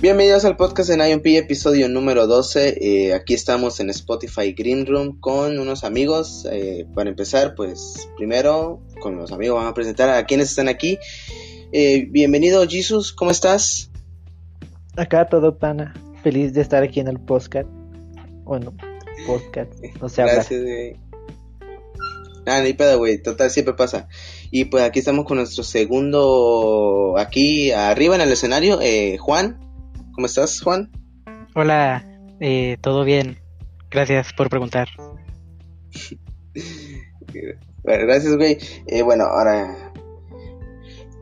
Bienvenidos al podcast de IMP, episodio número 12. Eh, aquí estamos en Spotify Green Room con unos amigos. Eh, para empezar, pues primero con los amigos vamos a presentar a quienes están aquí. Eh, bienvenido Jesus, ¿cómo estás? Acá todo pana, feliz de estar aquí en el podcast. Bueno, podcast, no sé Gracias, güey. Ah, ni pedo, güey, total, siempre pasa. Y pues aquí estamos con nuestro segundo, aquí arriba en el escenario, eh, Juan. ¿Cómo estás, Juan? Hola, eh, todo bien. Gracias por preguntar. Gracias, güey. Eh, bueno, ahora...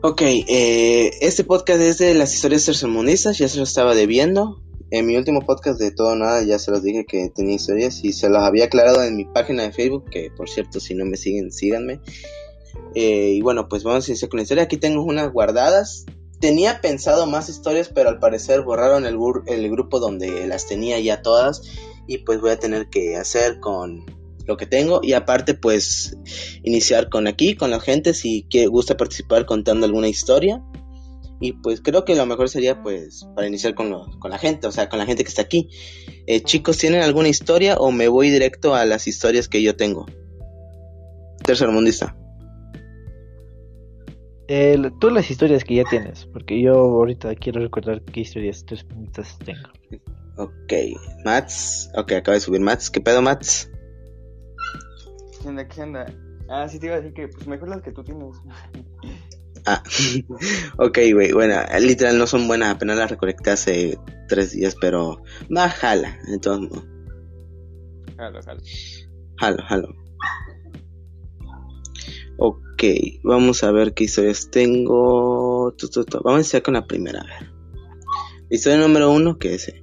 Ok, eh, este podcast es de las historias tercermundistas, ya se lo estaba debiendo. En mi último podcast de todo nada ya se los dije que tenía historias y se los había aclarado en mi página de Facebook, que por cierto si no me siguen, síganme. Eh, y bueno, pues vamos a iniciar con la historia. Aquí tengo unas guardadas. Tenía pensado más historias, pero al parecer borraron el, el grupo donde las tenía ya todas. Y pues voy a tener que hacer con lo que tengo. Y aparte, pues iniciar con aquí, con la gente, si que gusta participar contando alguna historia. Y pues creo que lo mejor sería pues para iniciar con, con la gente, o sea, con la gente que está aquí. Eh, chicos, ¿tienen alguna historia o me voy directo a las historias que yo tengo? Tercer mundista. Eh, tú las historias que ya tienes, porque yo ahorita quiero recordar qué historias tercermundistas tengo. Ok, Mats. Ok, acaba de subir Mats. ¿Qué pedo, Mats? ¿Qué onda, qué onda? Ah, sí te iba a decir que pues mejor las que tú tienes. Ah, ok, güey, bueno, literal no son buenas, apenas las recolecté hace tres días, pero más jala, entonces no. Jalo, jalo. Jalo, jalo. Ok, vamos a ver qué historias tengo. Vamos a iniciar con la primera, a ver. Historia número uno, que es...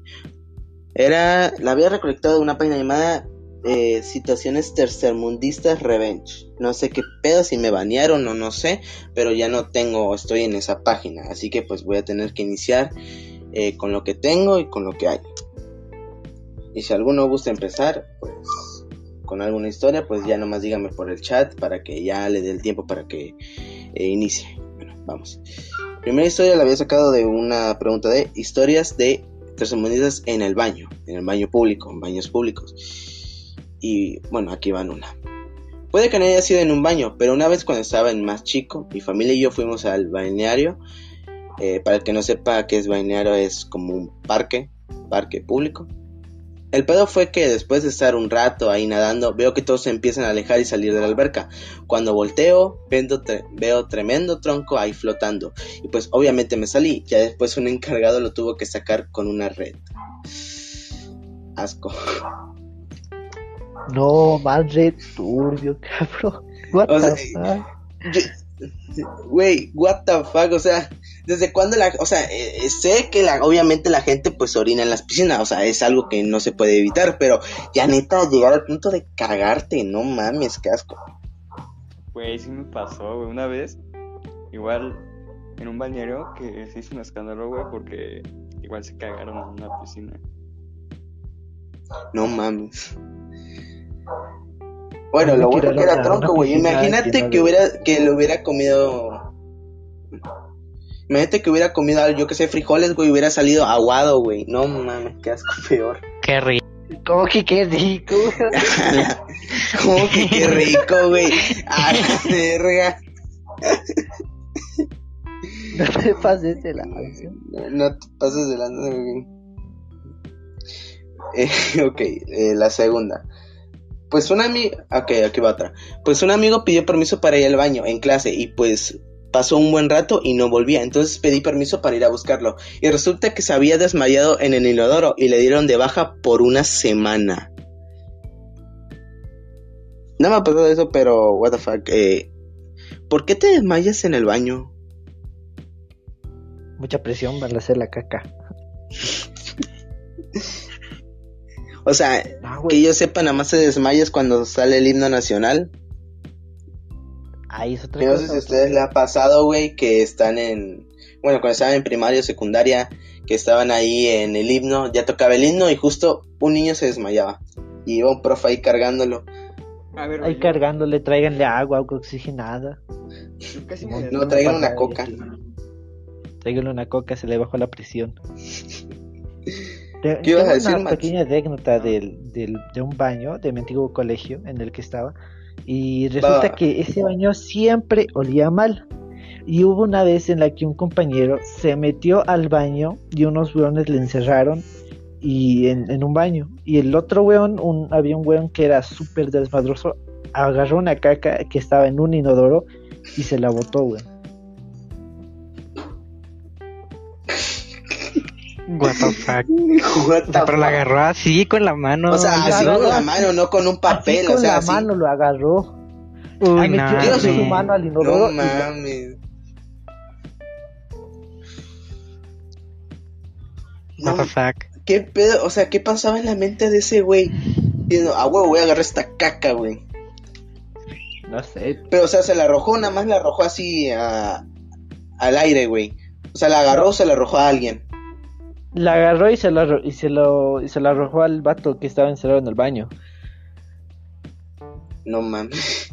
Era, la había recolectado de una página llamada eh, Situaciones Tercermundistas Revenge. No sé qué pedo, si me banearon o no sé, pero ya no tengo, estoy en esa página. Así que pues voy a tener que iniciar eh, con lo que tengo y con lo que hay. Y si alguno gusta empezar, pues con alguna historia, pues ya nomás dígame por el chat para que ya le dé el tiempo para que eh, inicie. Bueno, vamos. Primera historia la había sacado de una pregunta de historias de tercermundistas en el baño, en el baño público, en baños públicos. Y bueno, aquí van una. Puede que no haya sido en un baño, pero una vez cuando estaba en más chico, mi familia y yo fuimos al balneario. Eh, para el que no sepa qué es balneario, es como un parque, parque público. El pedo fue que después de estar un rato ahí nadando, veo que todos se empiezan a alejar y salir de la alberca. Cuando volteo, veo tremendo tronco ahí flotando. Y pues obviamente me salí. Ya después un encargado lo tuvo que sacar con una red. Asco. No, más red turbio, cabrón. What O the sea, fuck? Güey, what the fuck, o sea, ¿desde cuándo la, o sea, eh, eh, sé que la, obviamente la gente pues orina en las piscinas, o sea, es algo que no se puede evitar, pero ya neta llegar al punto de cagarte, no mames, qué asco. Güey, sí me pasó, güey. Una vez, igual en un bañero que se hizo un escándalo, güey, porque igual se cagaron en una piscina. No mames. Bueno, lo bueno que era tronco, güey. Imagínate que hubiera, que lo hubiera comido. Imagínate que hubiera comido, yo que sé, frijoles, güey, y hubiera salido aguado, güey. No mames, qué asco peor. Qué rico. ¿Cómo que qué rico? ¿Cómo que qué rico, güey? A la verga. no te pases de la. No, no te pases de lanza, güey. Eh, ok, eh, la segunda. Pues un amigo. Ok, aquí va otra. Pues un amigo pidió permiso para ir al baño en clase y pues pasó un buen rato y no volvía. Entonces pedí permiso para ir a buscarlo. Y resulta que se había desmayado en el inodoro y le dieron de baja por una semana. No me ha pasado eso, pero what the fuck. Eh, ¿Por qué te desmayas en el baño? Mucha presión para hacer la caca. O sea, que yo sepa, nada más se desmayas cuando sale el himno nacional. Ahí es otra Yo no cosa. sé si a ustedes les ha pasado, güey, que están en... Bueno, cuando estaban en primaria o secundaria, que estaban ahí en el himno, ya tocaba el himno y justo un niño se desmayaba. Y iba un profe ahí cargándolo. A ver, Ahí yo- cargándole, tráiganle agua, agua oxigenada. yo casi No, me No, me traigan una coca. eso. tráigale una coca, se le bajó la presión. Te- ¿Qué ibas a decir, una Max? pequeña anécdota del, del- de un baño de mi antiguo colegio en el que estaba. Y resulta que ese baño siempre olía mal. Y hubo una vez en la que un compañero se metió al baño y unos weones le encerraron y en, en un baño. Y el otro weón, un, había un weón que era súper desmadroso, agarró una caca que estaba en un inodoro y se la botó, weón. What the fuck. What the pero la agarró así con la mano. O sea, así con la mano, no con un papel, Así con o sea, la así. mano lo agarró. Uy, metió no. Dios, su mano al inodoro No y- mames. What No, the fuck. ¿Qué pedo? O sea, ¿qué pasaba en la mente de ese güey? Diciendo, ah, huevo, voy a agarrar esta caca, güey. No sé. Pero, o sea, se la arrojó, nada más la arrojó así a- al aire, güey. O sea, la agarró o se la arrojó a alguien. La agarró y se lo, arro- y se lo, y se lo arrojó al vato que estaba encerrado en el baño. No mames.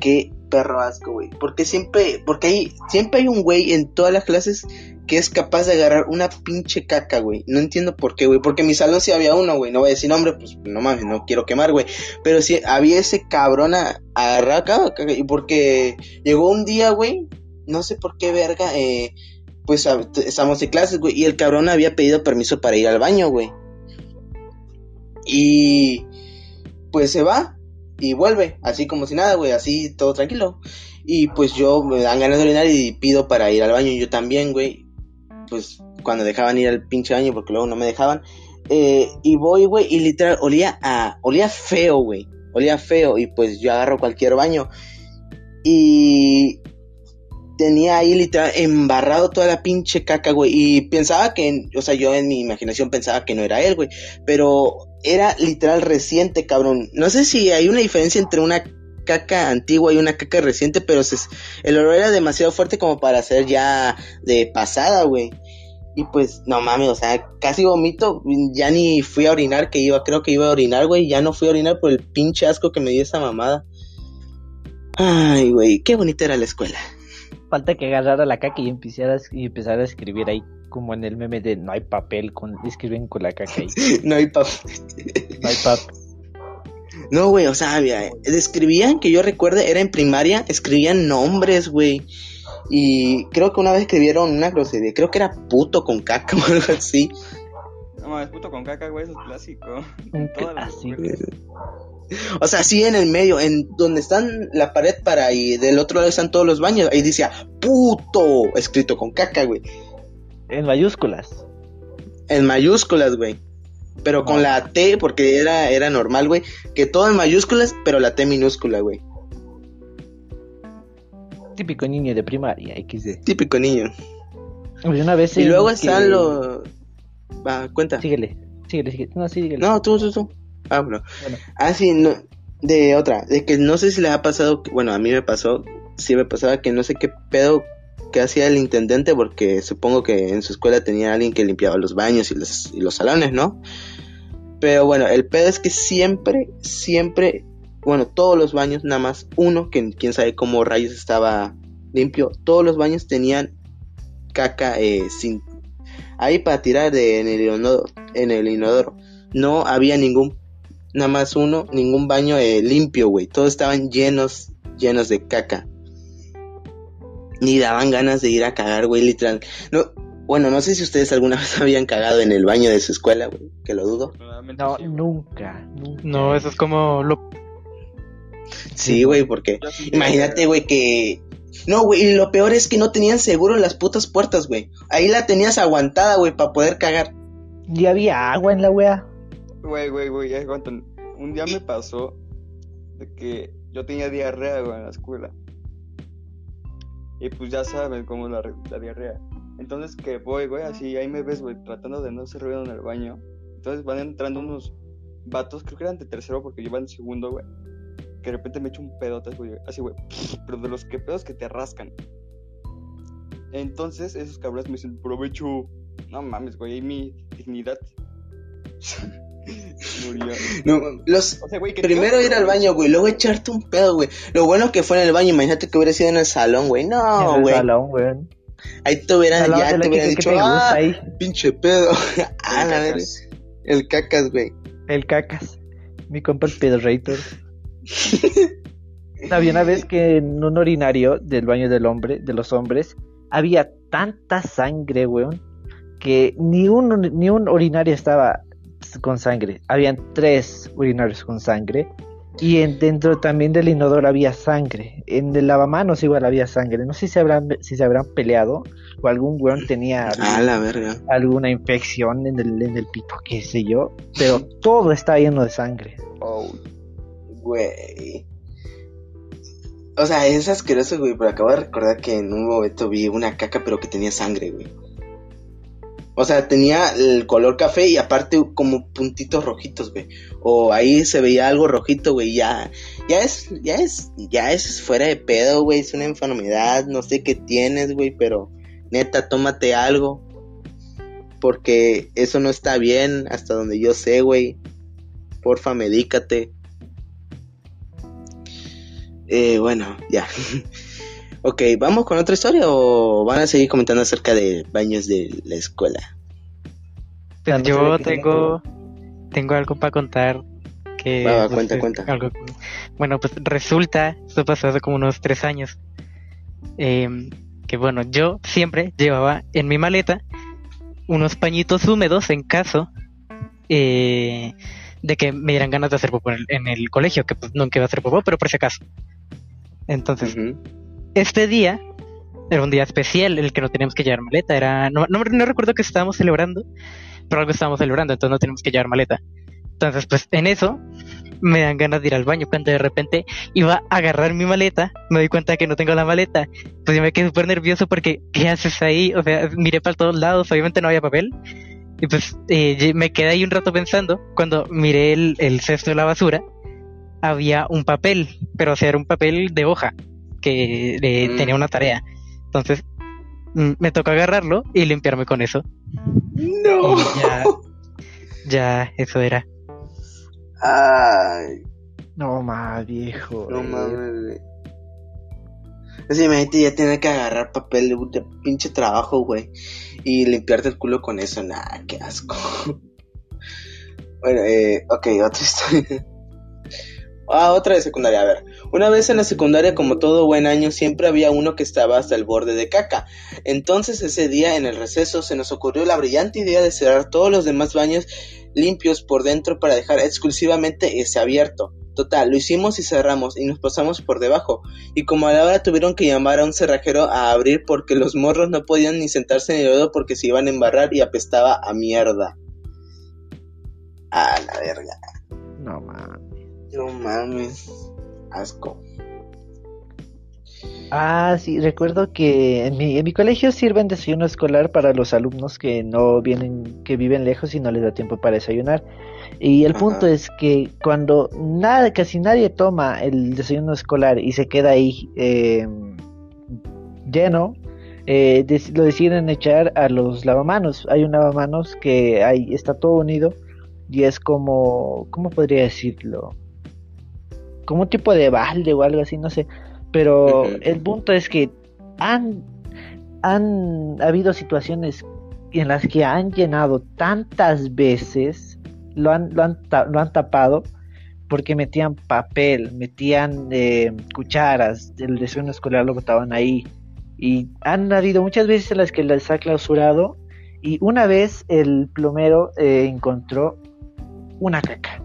Qué perro asco, güey. Porque siempre, porque hay, siempre hay un güey en todas las clases que es capaz de agarrar una pinche caca, güey. No entiendo por qué, güey. Porque en mi salón sí había uno, güey. No voy a decir nombre, pues no mames, no quiero quemar, güey. Pero sí había ese cabrón a, a agarrar caca, Y porque llegó un día, güey. No sé por qué, verga. Eh, pues estamos en clases, güey. Y el cabrón había pedido permiso para ir al baño, güey. Y pues se va y vuelve, así como si nada, güey, así todo tranquilo. Y pues yo me dan ganas de orinar y pido para ir al baño, yo también, güey. Pues cuando dejaban ir al pinche baño, porque luego no me dejaban. Eh, y voy, güey, y literal, olía a, olía feo, güey. Olía feo, y pues yo agarro cualquier baño. Y tenía ahí literal embarrado toda la pinche caca, güey. Y pensaba que, o sea, yo en mi imaginación pensaba que no era él, güey. Pero era literal reciente, cabrón. No sé si hay una diferencia entre una caca antigua y una caca reciente, pero el olor era demasiado fuerte como para ser ya de pasada, güey. Y pues, no mames, o sea, casi vomito, ya ni fui a orinar, que iba, creo que iba a orinar, güey, ya no fui a orinar por el pinche asco que me dio esa mamada. Ay, güey, qué bonita era la escuela. Falta que agarrara la caca y empezara, y empezara a escribir ahí, como en el meme de no hay papel, con, escriben con la caca ahí. no hay pa... No hay papel. No, güey, o sea, había- escribían, que yo recuerde, era en primaria, escribían nombres, güey. Y creo que una vez escribieron una grosería, creo que era puto con caca o algo así. No mames, puto con caca, güey, eso es clásico. Un Todas clásico. O sea, sí en el medio, en donde están la pared para y del otro lado están todos los baños, ahí decía puto, escrito con caca, güey. En mayúsculas. En mayúsculas, güey. Pero con No. la T, porque era, era normal, güey, que todo en mayúsculas, pero la T minúscula, güey. Típico niño de primaria, XD. Típico niño. Pues una vez Y luego que- están los... Va, cuenta. Síguele, síguele, síguele. No, sí, síguele. No, tú, tú, tú. Ah, bueno. Bueno. Ah, sí, no. De otra, de que no sé si le ha pasado, bueno, a mí me pasó, sí me pasaba que no sé qué pedo que hacía el intendente, porque supongo que en su escuela tenía alguien que limpiaba los baños y los, y los salones, ¿no? Pero bueno, el pedo es que siempre, siempre, bueno, todos los baños, nada más uno, que quién sabe cómo rayos estaba limpio, todos los baños tenían caca eh, sin ahí para tirar de, en, el inodoro, en el inodoro. No había ningún, nada más uno, ningún baño eh, limpio, güey. Todos estaban llenos, llenos de caca. Ni daban ganas de ir a cagar, güey, literal. No, bueno, no sé si ustedes alguna vez habían cagado en el baño de su escuela, güey, que lo dudo. No, sí, nunca, nunca. No, eso es como lo... Sí, güey, porque imagínate, güey, que... No, güey, y lo peor es que no tenían seguro en las putas puertas, güey. Ahí la tenías aguantada, güey, para poder cagar. Y había agua en la wea. Güey, güey, güey, aguantan. Un día me pasó de que yo tenía diarrea, güey, en la escuela. Y pues ya saben cómo es la diarrea. Entonces que voy, güey, así, ahí me ves, güey, tratando de no hacer ruido en el baño. Entonces van entrando unos vatos, creo que eran de tercero porque yo iba en segundo, güey. Que de repente me echo un pedote, güey, así, güey. Pero de los que pedos que te rascan. Entonces esos cabrones me dicen, provecho. No mames, güey, ahí mi dignidad. Murió. No, los, O sea, güey, que primero ir al baño, güey, luego echarte un pedo, güey. Lo bueno que fue en el baño, imagínate que hubiera sido en el salón, güey. en No, el güey. salón, weón. Ahí te hubieran, Salón ya te hubieran dicho, te gusta ah, ahí. pinche pedo. ah, la verga. Cacas. El cacas, güey. El cacas. Mi compa el pedorrator. Había una vez que en un urinario del baño del hombre, de los hombres, había tanta sangre, weón, que ni un, ni un urinario estaba con sangre. Habían tres urinarios con sangre. Y en- dentro también del inodoro había sangre. En el lavamanos igual había sangre. No sé si se habrán, si se habrán peleado o algún weón tenía Ah, la verga. alguna infección en el, en el pito, qué sé yo. Pero todo está lleno de sangre. Oh, Güey. O sea, es asqueroso, güey, pero acabo de recordar que en un momento vi una caca, pero que tenía sangre, güey. O sea, tenía el color café y aparte como puntitos rojitos, güey. O ahí se veía algo rojito, güey. Ya, ya es, ya es, ya es fuera de pedo, güey. Es una enfermedad, no sé qué tienes, güey, pero neta, tómate algo. Porque eso no está bien, hasta donde yo sé, güey. Porfa, medícate. Eh, bueno, ya. ok, ¿vamos con otra historia o van a seguir comentando acerca de baños de la escuela? Pues yo tengo, tengo algo para contar que... Va, va, cuenta, cuenta. algo- bueno, pues resulta, esto pasó hace como unos tres años, em, que bueno, yo siempre llevaba en mi maleta unos pañitos húmedos en caso eh, de que me dieran ganas de hacer popó en el, en el colegio, que pues nunca iba a hacer popó, pero por si acaso. Entonces. Este día era un día especial, el que no teníamos que llevar maleta. Era, no, no, recuerdo que estábamos celebrando, pero algo estábamos celebrando, entonces no teníamos que llevar maleta. Entonces, pues en eso me dan ganas de ir al baño. Cuando de repente iba a agarrar mi maleta, me doy cuenta de que no tengo la maleta. Pues yo me quedé súper nervioso porque, ¿qué haces ahí? O sea, miré para todos lados, obviamente no había papel. Y pues eh, me quedé ahí un rato pensando. Cuando miré el, el cesto de la basura, había un papel, pero o sea, era un papel de hoja que eh, Mm. tenía una tarea. Entonces, mm, me tocó agarrarlo y limpiarme con eso. No. Y ya, ya, eso era. Ay, No más, viejo. no mames, güey. Así, imagínate ya tener que agarrar papel de, de pinche trabajo, güey. Y limpiarte el culo con eso. Nah, qué asco. bueno, eh, ok, otra historia. Ah, otra de secundaria. A ver, una vez en la secundaria, como todo buen año, siempre había uno que estaba hasta el borde de caca. Entonces ese día en el receso se nos ocurrió la brillante idea de cerrar todos los demás baños limpios por dentro para dejar exclusivamente ese abierto. Total, lo hicimos y cerramos y nos pasamos por debajo. Y como a la hora tuvieron que llamar a un cerrajero a abrir porque los morros no podían ni sentarse en el lodo porque se iban a embarrar y apestaba a mierda. A la verga. No mames. No mames. Asco. Ah, sí, recuerdo que en mi, en mi colegio sirven desayuno escolar para los alumnos que no vienen, que viven lejos y no les da tiempo para desayunar. Y el Ajá. punto es que cuando nada, casi nadie toma el desayuno escolar y se queda ahí eh, lleno, eh, lo deciden echar a los lavamanos. Hay un lavamanos que ahí está todo unido y es como, ¿cómo podría decirlo? Como un tipo de balde o algo así, no sé. Pero el punto es que han, han habido situaciones en las que han llenado tantas veces, lo han, lo han, lo han tapado, porque metían papel, metían eh, cucharas, el desayuno escolar lo botaban ahí. Y han habido muchas veces en las que les ha clausurado. Y una vez el plomero eh, encontró una caca.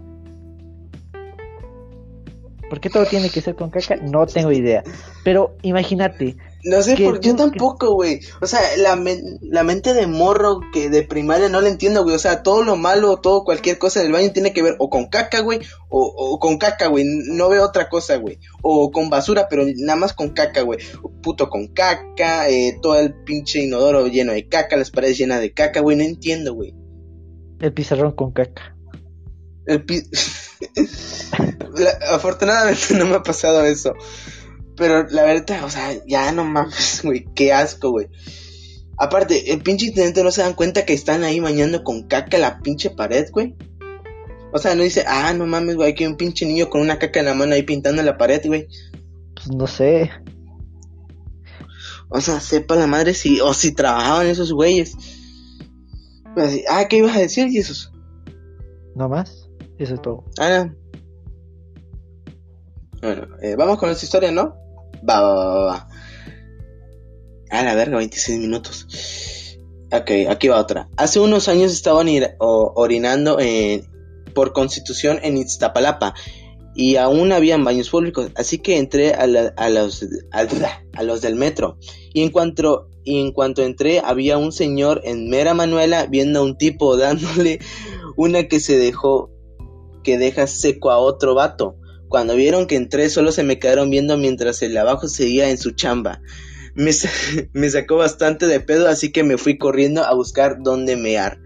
¿Por qué todo tiene que ser con caca? No tengo idea. Pero imagínate, No sé, por, yo tampoco, güey. O sea, la, la mente de morro que de primaria no la entiendo, güey. O sea, todo lo malo, todo cualquier cosa del baño tiene que ver o con caca, güey, o, o con caca, güey. No veo otra cosa, güey. O con basura, pero nada más con caca, güey. Puto con caca, eh, todo el pinche inodoro lleno de caca, las paredes llenas de caca, güey. No entiendo, güey. el pizarrón con caca. El pi- La- afortunadamente no me ha pasado eso. Pero la verdad, o sea, ya no mames, güey, qué asco, güey. Aparte, el pinche intendente no se dan cuenta que están ahí bañando con caca la pinche pared, güey. O sea, no dice, ah, no mames, güey, aquí hay un pinche niño con una caca en la mano ahí pintando la pared, güey. Pues no sé. O sea, sepa la madre si, o si trabajaban esos güeyes. Pues ah, ¿qué ibas a decir, Jesús? No más. Eso es todo. Ah, no. Bueno, eh, vamos con esta historia, ¿no? Va, va, va, va, va. A la verga, 26 minutos. Ok, aquí va otra. Hace unos años estaban orinando por constitución en Iztapalapa y aún habían baños públicos, así que entré a, la- a los del metro y en cuanto, y en cuanto entré había un señor en mera manuela viendo a un tipo dándole una que se dejó que deja seco a otro vato. Cuando vieron que entré solo se me quedaron viendo mientras el abajo seguía en su chamba. Me, me sacó bastante de pedo, así que me fui corriendo a buscar dónde mear.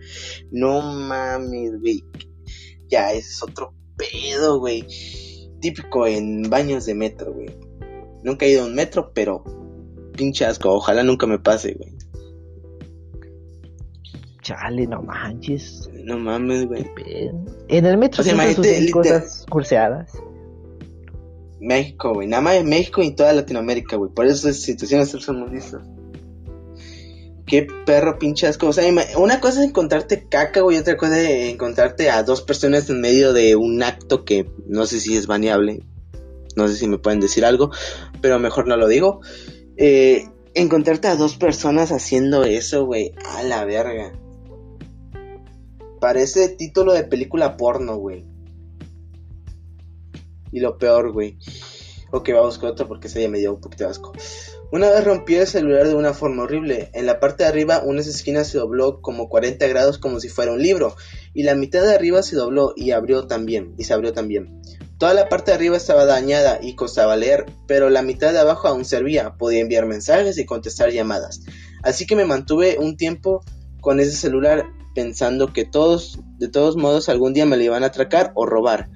No mames, güey. Ya, es otro pedo, güey. Típico en baños de metro, güey. Nunca he ido a un metro, pero pinche asco. Ojalá nunca me pase, güey. Chale, no manches. No mames, güey. En el metro O sea, siempre suceden cosas curseadas. México, güey. Nada más en México y en toda Latinoamérica, güey. Por eso es situaciones tercermundistas. Qué perro pinche asco. O sea, una cosa es encontrarte caca, güey. Otra cosa es encontrarte a dos personas en medio de un acto que no sé si es baneable. No sé si me pueden decir algo, pero mejor no lo digo. Eh, encontrarte a dos personas haciendo eso, güey. A la verga. Parece título de película porno, güey. Y lo peor, güey. Ok, vamos con otro porque ese ya me dio un poquito de asco. Una vez rompí el celular de una forma horrible. En la parte de arriba, unas esquinas se dobló como 40 grados como si fuera un libro. Y la mitad de arriba se dobló y abrió también. Y se abrió también. Toda la parte de arriba estaba dañada y costaba leer, pero la mitad de abajo aún servía. Podía enviar mensajes y contestar llamadas. Así que me mantuve un tiempo con ese celular pensando que todos, de todos modos, algún día me lo iban a atracar o robar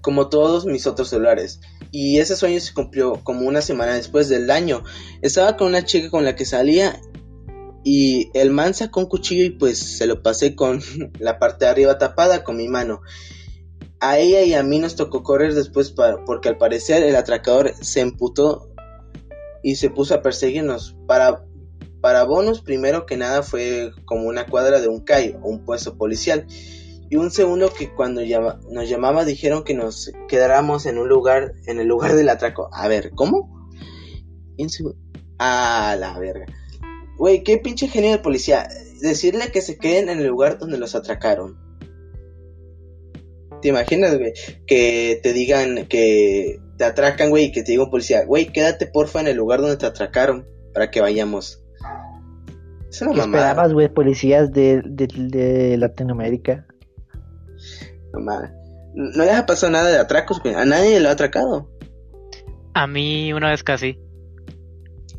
como todos mis otros celulares. Y ese sueño se cumplió como una semana después del daño. Estaba con una chica con la que salía y el man sacó un cuchillo y pues se lo pasé con la parte de arriba tapada con mi mano. A ella y a mí nos tocó correr después porque al parecer el atracador se emputó y se puso a perseguirnos. Para, para bonus, primero que nada fue como una cuadra de un CAI o un puesto policial y un segundo que cuando nos llamaba dijeron que nos quedáramos en un lugar, en el lugar del atraco. A ver, ¿cómo? Ah, la verga. Güey, qué pinche genio de policía. Decirle que se queden en el lugar donde los atracaron. ¿Te imaginas, güey? Que te digan que te atracan, güey, y que te diga un policía, güey, quédate porfa en el lugar donde te atracaron para que vayamos. Es una ¿Qué mamada. esperabas, güey? Policías de, de, de Latinoamérica. No mames. No les ha pasado nada de atracos, güey. A nadie le ha atracado. A mí una vez casi.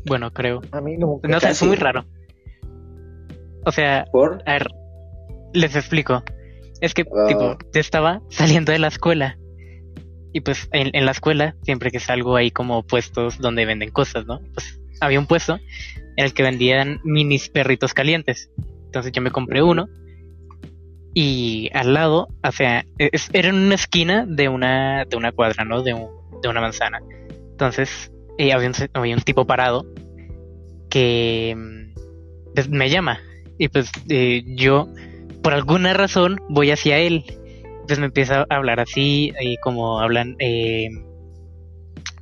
Bueno, creo. A mí no. No sé, fue muy raro. O sea, Por. a ver, les explico. Es que, Ah. tipo, yo estaba saliendo de la escuela. Y pues en, en la escuela, siempre que salgo hay como puestos donde venden cosas, ¿no? Pues había un puesto en el que vendían minis perritos calientes. Entonces yo me compré uno. Y al lado, o sea, es- era en una esquina de una, de una cuadra, ¿no? De, un- de una manzana. Entonces, eh, había, un, había un tipo parado que mm, pues, me llama. Y pues eh, yo, por alguna razón, voy hacia él. Pues me empieza a hablar así, y como hablan eh,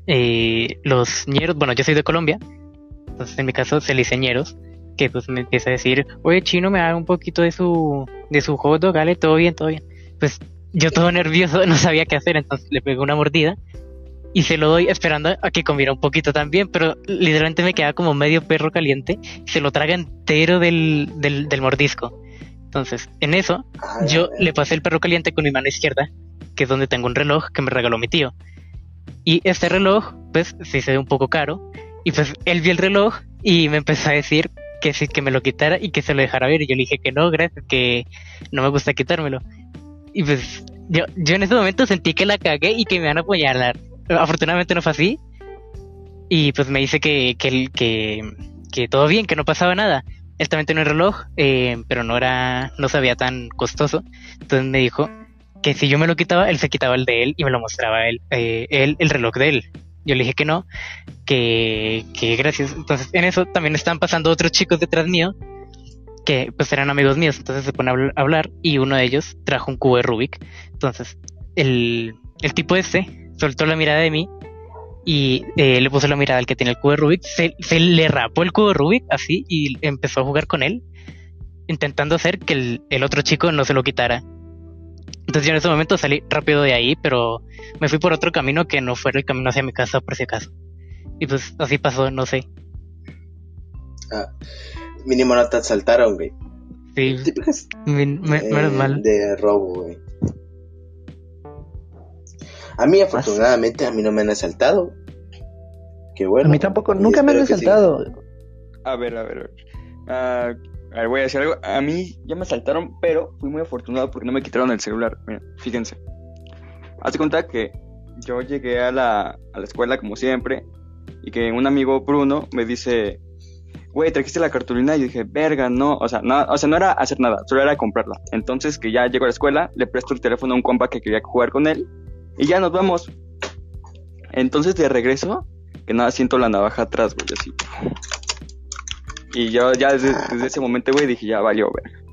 eh, los ñeros. Bueno, yo soy de Colombia, entonces en mi caso se le dice ñeros, que pues me empieza a decir, oye chino, me da un poquito de su, de su hot dog, dale, todo bien, todo bien. Pues yo todo nervioso, no sabía qué hacer, entonces le pego una mordida y se lo doy esperando a que comiera un poquito también, pero literalmente me queda como medio perro caliente, se lo traga entero del, del, del mordisco. Entonces, en eso, yo le pasé el perro caliente con mi mano izquierda, que es donde tengo un reloj que me regaló mi tío. Y este reloj, pues, sí se ve un poco caro. Y pues él vio el reloj y me empezó a decir que sí, que me lo quitara y que se lo dejara ver. Y yo le dije que no, gracias, que no me gusta quitármelo. Y pues yo, yo en ese momento sentí que la cagué y que me iban a apoyar. Afortunadamente no fue así. Y pues me dice que, que, que, todo bien, que no pasaba nada. Él también tenía un reloj, eh, pero no era, no se veía tan costoso. Entonces me dijo que si yo me lo quitaba, él se quitaba el de él y me lo mostraba él, eh, el reloj de él. Yo le dije que no, que, que gracias. Entonces, en eso también estaban pasando otros chicos detrás mío, que pues eran amigos míos. Entonces se pone a hablar y uno de ellos trajo un cubo de Rubik. Entonces, el, el tipo este soltó la mirada de mí y eh, le puso la mirada al que tiene el cubo de Rubik. Se, se, le rapó el cubo de Rubik así y empezó a jugar con él, intentando hacer que el, el otro chico no se lo quitara. Entonces yo en ese momento salí rápido de ahí, pero me fui por otro camino que no fuera el camino hacia mi casa por si acaso. Y pues así pasó, no sé. Ah, mínimo no te asaltaron, güey. Sí, Típicas min- me- menos eh, mal. de robo, güey. A mí afortunadamente a mí no me han asaltado. Qué bueno. a mí tampoco, nunca me han sí. asaltado. A ver, a ver, a ver. Ah, a ver, voy a decir algo. A mí ya me asaltaron, pero fui muy afortunado porque no me quitaron el celular. Mira, fíjense. Hazte cuenta que yo llegué a la, a la escuela como siempre y que un amigo Bruno me dice, güey, ¿trajiste la cartulina? Y dije, verga, no. O sea, no, o sea, no era hacer nada, solo era comprarla. Entonces que ya llego a la escuela, le presto el teléfono a un compa que quería jugar con él y ya nos vamos. Entonces de regreso, que nada, siento la navaja atrás, güey, así. Y yo ya desde, desde ese momento, güey, dije, ya valió, güey.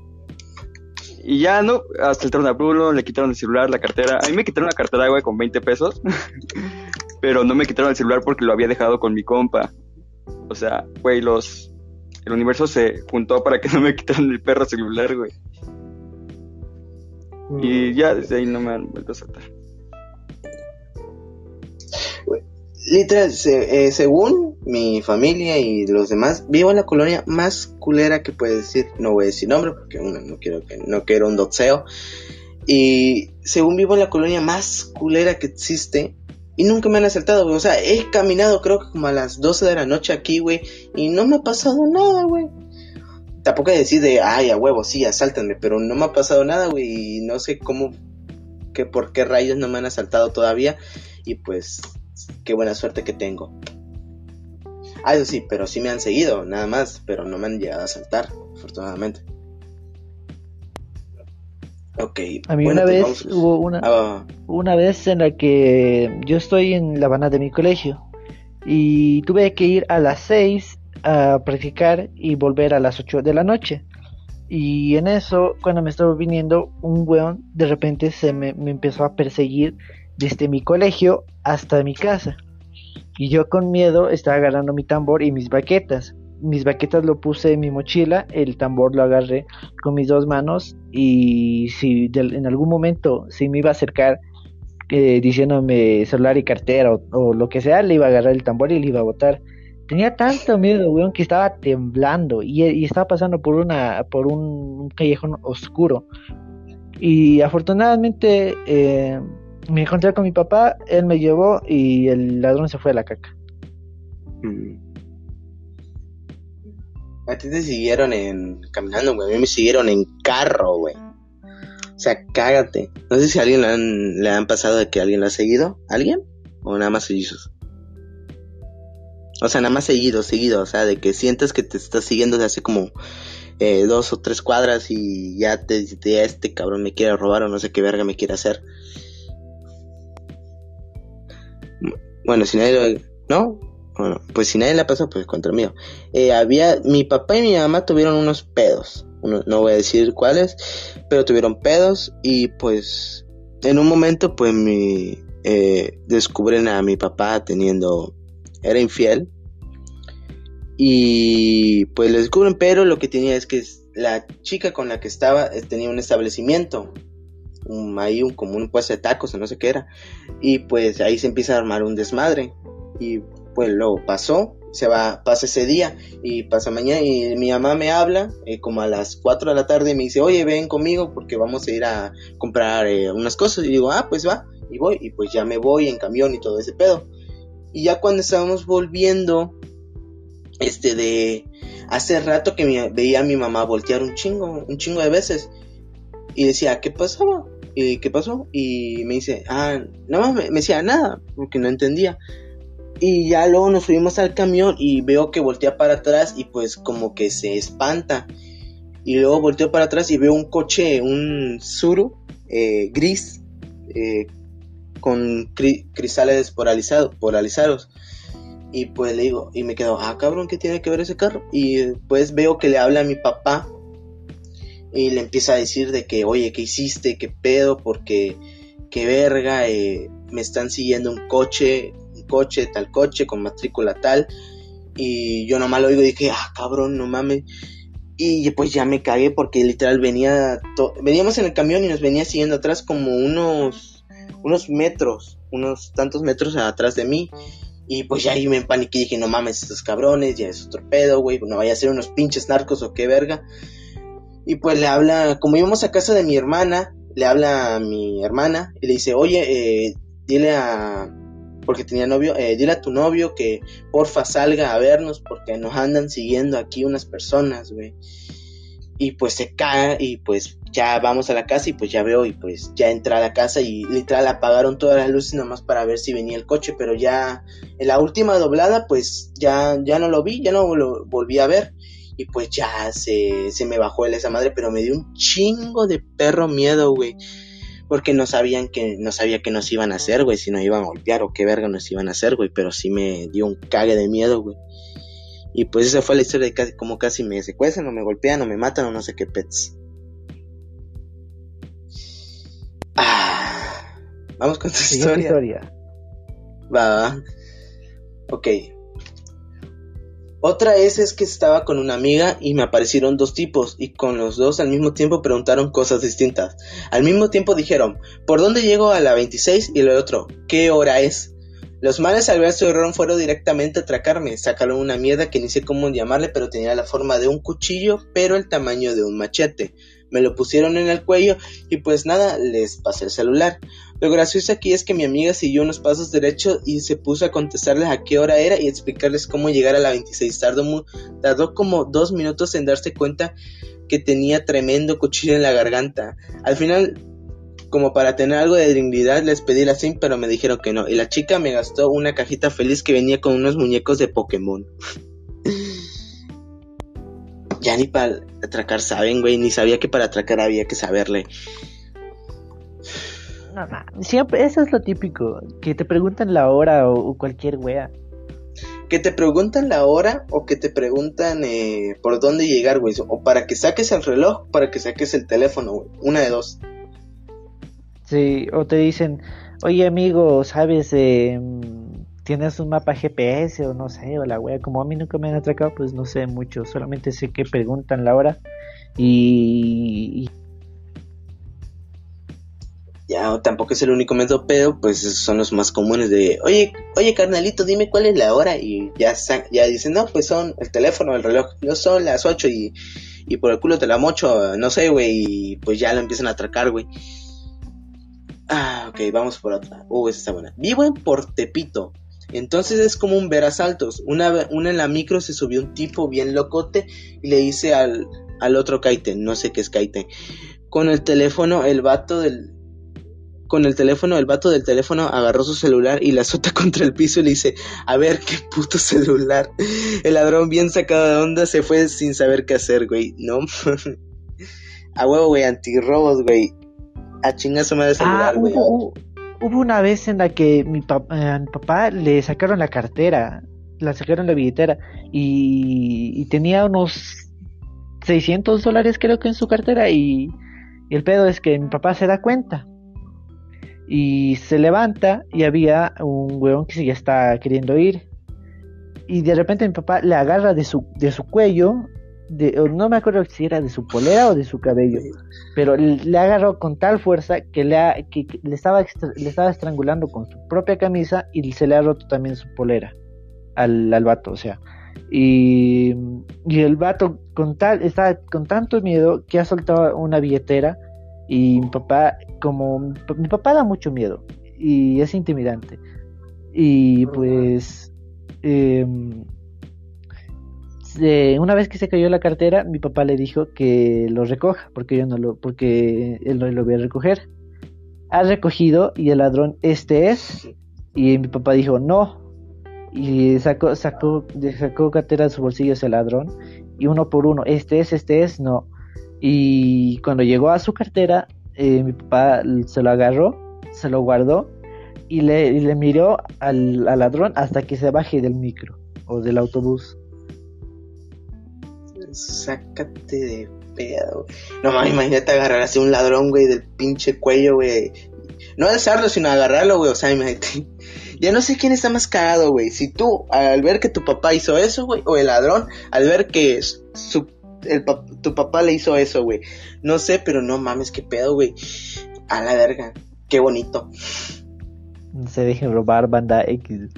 Y ya, ¿no? Asaltaron a Bruno, le quitaron el celular, la cartera. A mí me quitaron la cartera, güey, con 20 pesos. Pero no me quitaron el celular porque lo había dejado con mi compa. O sea, güey, los... El universo se juntó para que no me quitaran el perro celular, güey. Y ya desde ahí no me han vuelto a saltar. Literal, eh, según mi familia y los demás, vivo en la colonia más culera que puedes decir. No voy a decir nombre porque no quiero un doxeo. Y según vivo en la colonia más culera que existe. Y nunca me han asaltado, güey. O sea, he caminado creo que como a las 12 de la noche aquí, güey. Y no me ha pasado nada, güey. Tampoco he de decir de, ay, a huevo, sí, asáltanme. Pero no me ha pasado nada, güey. Y no sé cómo, que por qué rayos no me han asaltado todavía. Y pues, qué buena suerte que tengo. Ah, eso sí, pero sí me han seguido, nada más, pero no me han llegado a saltar, afortunadamente. Ok. A mí bueno, una pues vez vamos- hubo una, Ah, una vez en la que yo estoy en la banda de mi colegio y tuve que ir a las 6 a practicar y volver a las 8 de la noche. Y en eso, cuando me estaba viniendo, un weón de repente se me, me empezó a perseguir desde mi colegio hasta mi casa. Y yo con miedo estaba agarrando mi tambor y mis baquetas. Mis baquetas lo puse en mi mochila, el tambor lo agarré con mis dos manos y si en algún momento si me iba a acercar eh, diciéndome celular y cartera o, lo que sea, le iba a agarrar el tambor y le iba a botar. Tenía tanto miedo, weón, que estaba temblando y, estaba pasando por una por un, un callejón oscuro. Y afortunadamente eh, me encontré con mi papá, él me llevó y el ladrón se fue a la caca. mm. A ti te siguieron en caminando, güey. A mí me siguieron en carro, güey. O sea, cágate. No sé si a alguien le han, le han pasado de que alguien lo ha seguido. ¿Alguien? O nada más seguidos. O sea, nada más seguido, seguido. O sea, de que sientes que te estás siguiendo de hace como eh, dos o tres cuadras y ya te dice, este cabrón me quiere robar o no sé qué verga me quiere hacer. Bueno, si nadie lo... ¿No? Bueno, pues si nadie la pasó, pues contra mío. Eh, había... Mi papá y mi mamá tuvieron unos pedos. Uno- no voy a decir cuáles, pero tuvieron pedos y pues... En un momento, pues mi... Eh, descubren a mi papá teniendo... Era infiel. Y pues lo descubren, pero lo que tenía es que la chica con la que estaba eh, tenía un establecimiento. Un, ahí un, como un puesto de tacos o no sé qué era. Y pues ahí se empieza a armar un desmadre. Y pues luego pasó, se va, pasa ese día y pasa mañana y mi mamá me habla eh, como a las 4 de la tarde y me dice, oye, ven conmigo porque vamos a ir a comprar eh, unas cosas. Y digo, ah, pues va, y voy, y pues ya me voy en camión y todo ese pedo. Y ya cuando estábamos volviendo, este de hace rato que mi- veía a mi mamá voltear un chingo, un chingo de veces. Y decía, ¿qué pasaba? ¿Y qué pasó? Y me dice, ah, no, me, me decía nada, porque no entendía. Y ya luego nos subimos al camión y veo que voltea para atrás y pues como que se espanta. Y luego volteo para atrás y veo un coche, un Suru eh, gris, eh, con cri- cristales polarizados, polarizados. Y pues le digo, y me quedo, ah, cabrón, ¿qué tiene que ver ese carro? Y pues veo que le habla a mi papá y le empieza a decir de que, oye, ¿qué hiciste? ¿Qué pedo? Porque, qué verga, eh, me están siguiendo un coche, un coche, tal coche, con matrícula tal. Y yo nomás lo oigo y dije, ah, cabrón, no mames. Y pues ya me cagué porque literal venía, veníamos en el camión y nos venía siguiendo atrás como unos, unos metros, unos tantos metros atrás de mí. Y pues ya ahí me empaniqué y dije, no mames, estos cabrones, ya es otro pedo, güey, no vaya a ser unos pinches narcos o qué verga. Y pues le habla, como íbamos a casa de mi hermana, le habla a mi hermana y le dice, oye, eh, dile a, porque tenía novio, eh, dile a tu novio que porfa salga a vernos porque nos andan siguiendo aquí unas personas, güey. Y pues se cae y pues ya vamos a la casa y pues ya veo y pues ya entra a la casa y literal apagaron todas las luces nomás para ver si venía el coche, pero ya en la última doblada pues ya, ya no lo vi, ya no lo volví a ver y pues ya se, se me bajó el esa madre, pero me dio un chingo de perro miedo, güey. Porque no sabían que, no sabía que nos iban a hacer, güey, si nos iban a golpear o qué verga nos iban a hacer, güey, pero sí me dio un cague de miedo, güey. Y pues esa fue la historia de casi, como casi me secuestran o me golpean o me matan o no sé qué pets. Ah, vamos con tu historia. historia. Va, va. Ok. Otra vez es que estaba con una amiga y me aparecieron dos tipos y con los dos al mismo tiempo preguntaron cosas distintas. Al mismo tiempo dijeron, ¿por dónde llego a la 26? Y el otro, ¿qué hora es? Los males al ver su error fueron directamente a atracarme. Sacaron una mierda que ni sé cómo llamarle, pero tenía la forma de un cuchillo, pero el tamaño de un machete. Me lo pusieron en el cuello y pues nada, les pasé el celular. Lo gracioso aquí es que mi amiga siguió unos pasos derechos y se puso a contestarles a qué hora era y explicarles cómo llegar a la 26. Tardó, mu- tardó como dos minutos en darse cuenta que tenía tremendo cuchillo en la garganta. Al final, como para tener algo de dignidad, les pedí la SIM, pero me dijeron que no. Y la chica me gastó una cajita feliz que venía con unos muñecos de Pokémon. Ya ni para atracar saben, güey. Ni sabía que para atracar había que saberle. No, no, siempre, eso es lo típico, que te preguntan la hora o, o cualquier wea. Que te preguntan la hora o que te preguntan eh, por dónde llegar, güey. O para que saques el reloj, para que saques el teléfono, güey. Una de dos. Sí, o te dicen, oye amigo, ¿sabes? Eh, ¿Tienes un mapa GPS o no sé? O la wea, como a mí nunca me han atracado, pues no sé mucho, solamente sé que preguntan la hora y, Ya, tampoco es el único método, pero pues son los más comunes de, oye, oye carnalito, dime cuál es la hora y ya ya dicen, no, pues son el teléfono, el reloj, no son las 8 y, y por el culo te la mocho, no sé, güey, y pues ya lo empiezan a atracar, güey. Ah, ok, vamos por otra. Uh, esa está buena. Vivo en Portepito. Entonces es como un ver asaltos. Una, una en la micro se subió un tipo bien locote y le dice al, al otro Kaiten, no sé qué es Kaiten. Con el teléfono, el vato del, con el teléfono, el vato del teléfono agarró su celular y la azota contra el piso y le dice, a ver, qué puto celular. El ladrón bien sacado de onda se fue sin saber qué hacer, güey. No. a huevo, güey, antirrobos, güey. A chinga su madre Ah, celular, güey. hubo, hubo- hubo una vez en la que eh, mi papá le sacaron la cartera, la sacaron la billetera y, tenía unos 600 dólares creo que en su cartera y, y el pedo es que mi papá se da cuenta y se levanta y había un weón que se ya está queriendo ir y de repente mi papá le agarra de su, de su cuello, de, no me acuerdo si era de su polera o de su cabello pero le agarró con tal fuerza que le, ha- estaba le estaba estrangulando con su propia camisa y se le ha roto también su polera al, al vato, o sea. Y, y el vato con tal, estaba con tanto miedo que ha soltado una billetera y mi papá, como mi papá da mucho miedo y es intimidante. Y pues em, una vez que se cayó la cartera, mi papá le dijo que lo recoja, porque yo no lo, porque él no lo voy a recoger. Ha recogido y el ladrón este es, y mi papá dijo no, y sacó, sacó, sacó cartera de su bolsillo ese ladrón, y uno por uno, este es, este es, no. Y cuando llegó a su cartera, eh, mi papá se lo agarró se lo guardó y le, y le miró al, al ladrón hasta que se baje del micro o del autobús. Sácate de pedo. No mames, imagínate agarrar así un ladrón, güey, del pinche cuello, güey. No alzarlo, sino agarrarlo, güey. O sea, imagínate. Ya no sé quién está más cagado, güey. Si tú, al ver que tu papá hizo eso, güey, o el ladrón, al ver que su, el, tu papá le hizo eso, güey. No sé, pero no mames, qué pedo, güey. A la verga. Qué bonito. No se dejen robar, banda X.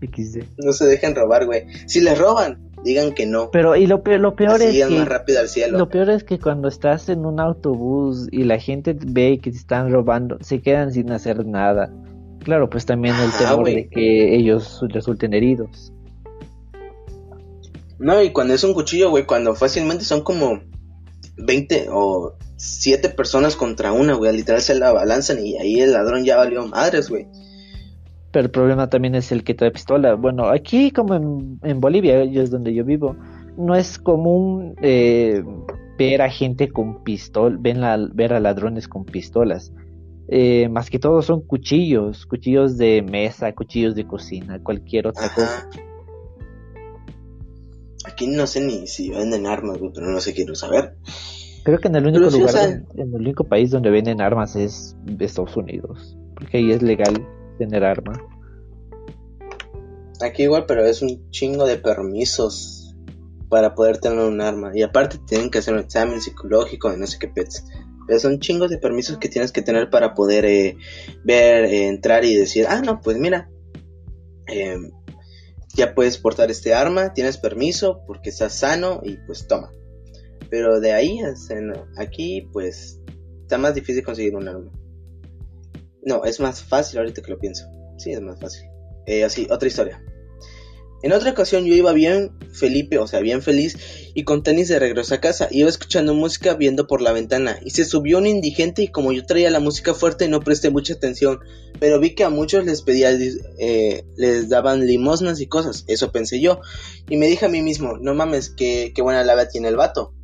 XD. No se dejen robar, güey. Si les roban, digan que no. Pero y lo peor, lo peor Así es que más rápido al cielo. lo peor es que cuando estás en un autobús y la gente ve que te están robando, se quedan sin hacer nada. Claro, pues también el temor de que ellos resulten heridos. No, y cuando es un cuchillo, güey, cuando fácilmente son como 20 o 7 personas contra una, güey, literal se la balanzan y ahí el ladrón ya valió madres, güey. Pero el problema también es el que trae pistola. Bueno, aquí como en, en Bolivia, yo es donde yo vivo, no es común eh, ver a gente con pistola, ven la- ver a ladrones con pistolas. Eh, más que todo son cuchillos, cuchillos de mesa, cuchillos de cocina, cualquier otra cosa. Ajá. Aquí no sé ni si venden armas, pero no sé, quiero saber. Creo que en el único Pero lugar, sea- don- en el único país donde venden armas es Estados Unidos, porque ahí es legal tener arma. Aquí igual, pero es un chingo de permisos para poder tener un arma. Y aparte tienen que hacer un examen psicológico de no sé qué pets. Pero son chingos de permisos que tienes que tener para poder eh, ver, eh, entrar y decir, ah, no, pues mira, eh, ya puedes portar este arma, tienes permiso porque estás sano y pues toma. Pero de ahí, aquí pues está más difícil conseguir un arma. No, es más fácil ahorita que lo pienso. Sí, es más fácil. Eh, así, otra historia. En otra ocasión yo iba bien Felipe, o sea, bien feliz, y con tenis de regreso a casa. Iba escuchando música viendo por la ventana, y se subió un indigente y como yo traía la música fuerte no presté mucha atención, pero vi que a muchos les pedía, eh, les daban limosnas y cosas, eso pensé yo, y me dije a mí mismo, no mames, qué, qué buena labia tiene el vato.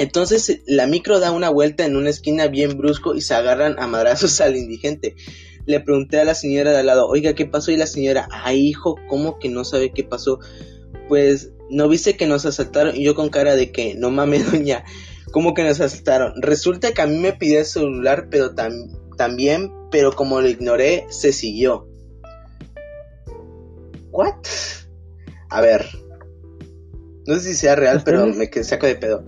Entonces la micro da una vuelta en una esquina bien brusco y se agarran a madrazos al indigente. Le pregunté a la señora de al lado, oiga, ¿qué pasó? Y la señora, ay, hijo, ¿cómo que no sabe qué pasó? Pues, ¿no viste que nos asaltaron? Y yo con cara de que, no mames, doña, ¿cómo que nos asaltaron? Resulta que a mí me pidió el celular, pero tam- también, pero como lo ignoré, se siguió. ¿What? A ver. No sé si sea real, pero me saco de pedo.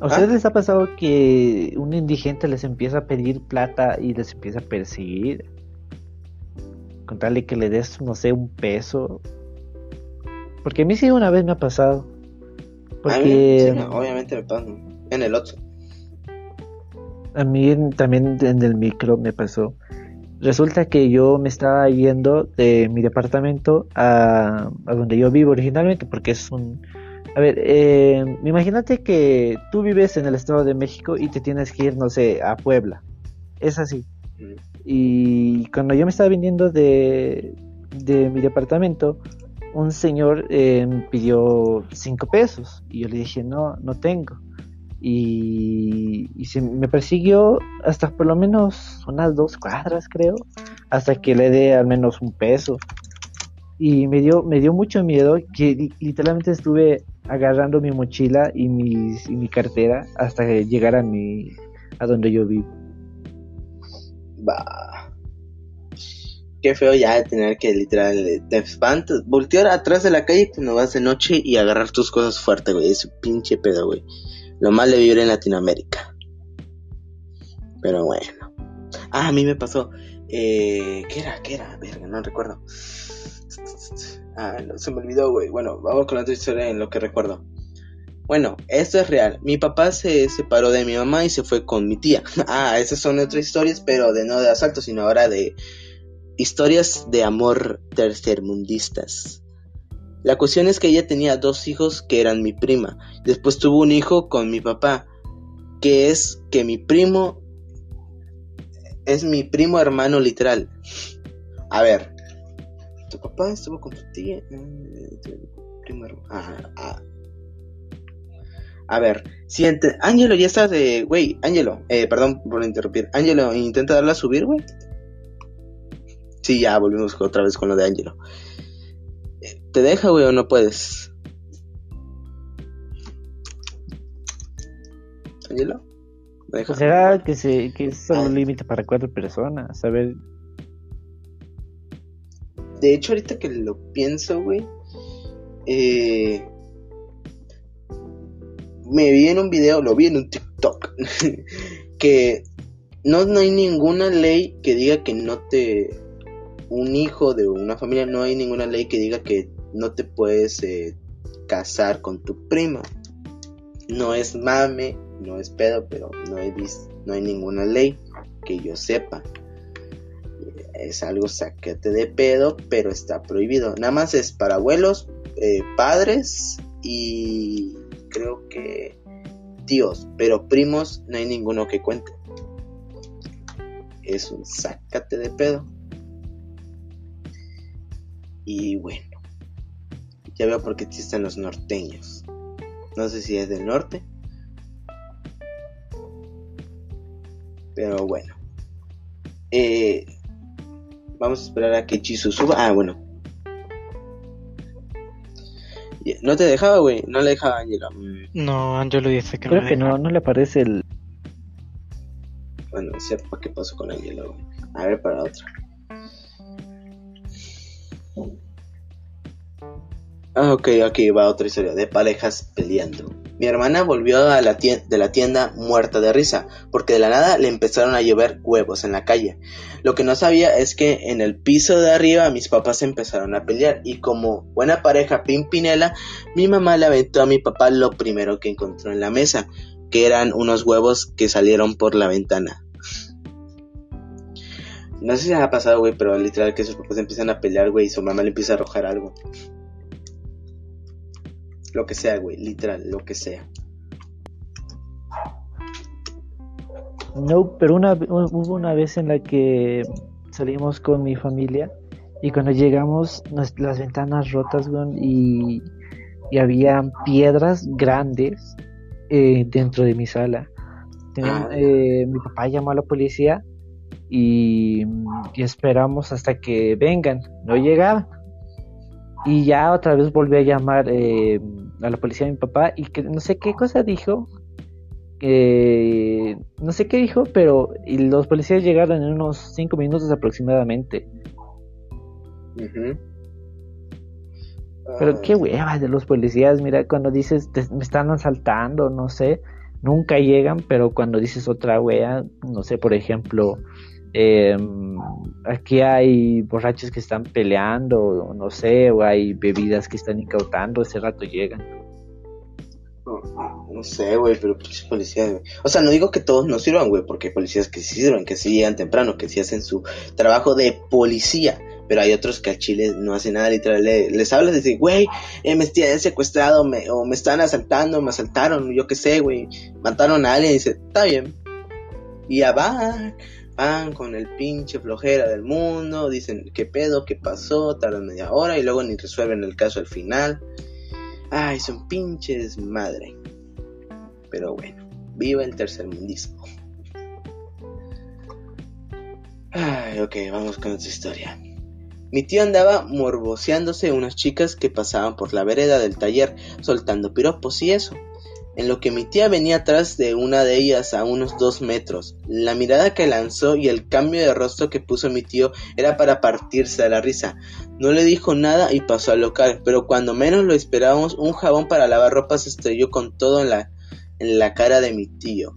¿A ustedes les ha pasado que un indigente les empieza a pedir plata y les empieza a perseguir? Con tal de que le des, no sé, un peso. Porque a mí sí una vez me ha pasado. A mí, sí, no, obviamente me pasa. En el otro. a mí también en el micro me pasó. Resulta que yo me estaba yendo de mi departamento a, a donde yo vivo originalmente, porque es un... A ver, eh, imagínate que tú vives en el Estado de México y te tienes que ir, no sé, a Puebla. Es así. Mm. Y cuando yo me estaba viniendo de, de mi departamento, un señor eh, me pidió cinco pesos. Y yo le dije, no, no tengo. Y, y se me persiguió hasta por lo menos unas dos cuadras, creo, hasta que le dé al menos un peso. Y me dio, me dio mucho miedo que li- literalmente estuve agarrando mi mochila y, mis, y mi cartera hasta llegar a mi, a donde yo vivo. Va. Qué feo ya de tener que literal eh, te espantas, voltear atrás de la calle cuando vas de noche y agarrar tus cosas fuerte, güey. Es un pinche pedo, güey. Lo mal de vivir en Latinoamérica. Pero bueno. Ah, a mí me pasó. Eh, ¿Qué era? ¿Qué era? Verga, no recuerdo. Ah, se me olvidó, güey. Bueno, vamos con otra historia en lo que recuerdo. Bueno, esto es real. Mi papá se separó de mi mamá y se fue con mi tía. Ah, esas son otras historias, pero de no de asalto, sino ahora de historias de amor tercermundistas. La cuestión es que ella tenía dos hijos que eran mi prima. Después tuvo un hijo con mi papá, que es que mi primo es mi primo hermano literal. A ver, tu papá estuvo con tu tía. eh, tu primo hermano. Ah, ah. A ver, si. Ángelo ya está de... Güey, Ángelo, eh, perdón por interrumpir. Ángelo, intenta darle a subir, güey. Sí, ya volvimos otra vez con lo de Ángelo. Eh, ¿Te deja, güey, o no puedes? Ángelo, ¿me deja? ¿Será que, se, que es solo Ah. un límite para cuatro personas? A ver, De hecho, ahorita que lo pienso, güey, eh, me vi en un video, lo vi en un TikTok, que no, no hay ninguna ley que diga que no te, un hijo de una familia, no hay ninguna ley que diga que no te puedes eh, casar con tu prima. No es mame, no es pedo, pero no no hay ninguna ley que yo sepa es algo saquete de pedo, pero está prohibido. Nada más es para abuelos, eh, padres y creo que tíos, pero primos no hay ninguno que cuente. Es un sácate de pedo. Y bueno, ya veo por qué existen los norteños. No sé si es del norte. Pero bueno. Eh, Vamos a esperar a que Chisu suba. Ah, bueno. No te dejaba, güey. No le dejaba a Angela. Mm, No, Angelo dice que creo no. que no, no le aparece el... Bueno, sepa qué pasó con Angela, güey. A ver, para otra. Ah, ok, ok, va otra historia de parejas peleando. Mi hermana volvió a la de la tienda muerta de risa, porque de la nada le empezaron a llover huevos en la calle. Lo que no sabía es que en el piso de arriba mis papás empezaron a pelear y como buena pareja pimpinela, mi mamá le aventó a mi papá lo primero que encontró en la mesa, que eran unos huevos que salieron por la ventana. No sé si ha pasado, güey, pero literal que sus papás empiezan a pelear, güey, y su mamá le empieza a arrojar algo. Lo que sea, güey, literal, lo que sea. No, pero una, hubo una vez en la que salimos con mi familia y cuando llegamos nos- las ventanas rotas, weón, y, y había piedras grandes eh, dentro de mi sala. Ah. eh, mi papá llamó a la policía y, y esperamos hasta que vengan. No llegaban. Y ya otra vez volví a llamar eh, a la policía a mi papá y que no sé qué cosa dijo. Eh, no sé qué dijo, pero y los policías llegaron en unos 5 minutos aproximadamente. Pero qué hueva de los policías, mira, cuando dices "Te- me están asaltando, no sé, nunca llegan, pero cuando dices otra wea, no sé, por ejemplo, em, aquí hay borrachos que están peleando, no sé, o hay bebidas que están incautando, ese rato llegan. No, sé, güey, pero policías, güey. O sea, no digo que todos no sirvan, güey, porque hay policías que sí sirven, que sí llegan temprano, que sí hacen su trabajo de policía. Pero hay otros que al chile no hacen nada, literal. le- les hablas y dicen, güey, eh, me tienen secuestrado, me, o me están asaltando, me asaltaron, yo qué sé, güey. Mataron a alguien y dice, está bien. Y ya van, van con el pinche flojera del mundo, dicen, ¿qué pedo? ¿Qué pasó? Tardan media hora y luego ni resuelven el caso al final. Ay, son pinches madre. Pero bueno, viva el tercermundismo. Ay, ok, vamos con otra historia. Mi tío andaba morboseándose unas chicas que pasaban por la vereda del taller, soltando piropos y eso. En lo que mi tía venía atrás de una de ellas a unos dos metros. La mirada que lanzó y el cambio de rostro que puso mi tío era para partirse de la risa. No le dijo nada y pasó al local, pero cuando menos lo esperábamos, un jabón para lavar ropa se estrelló con todo en la, en la cara de mi tío.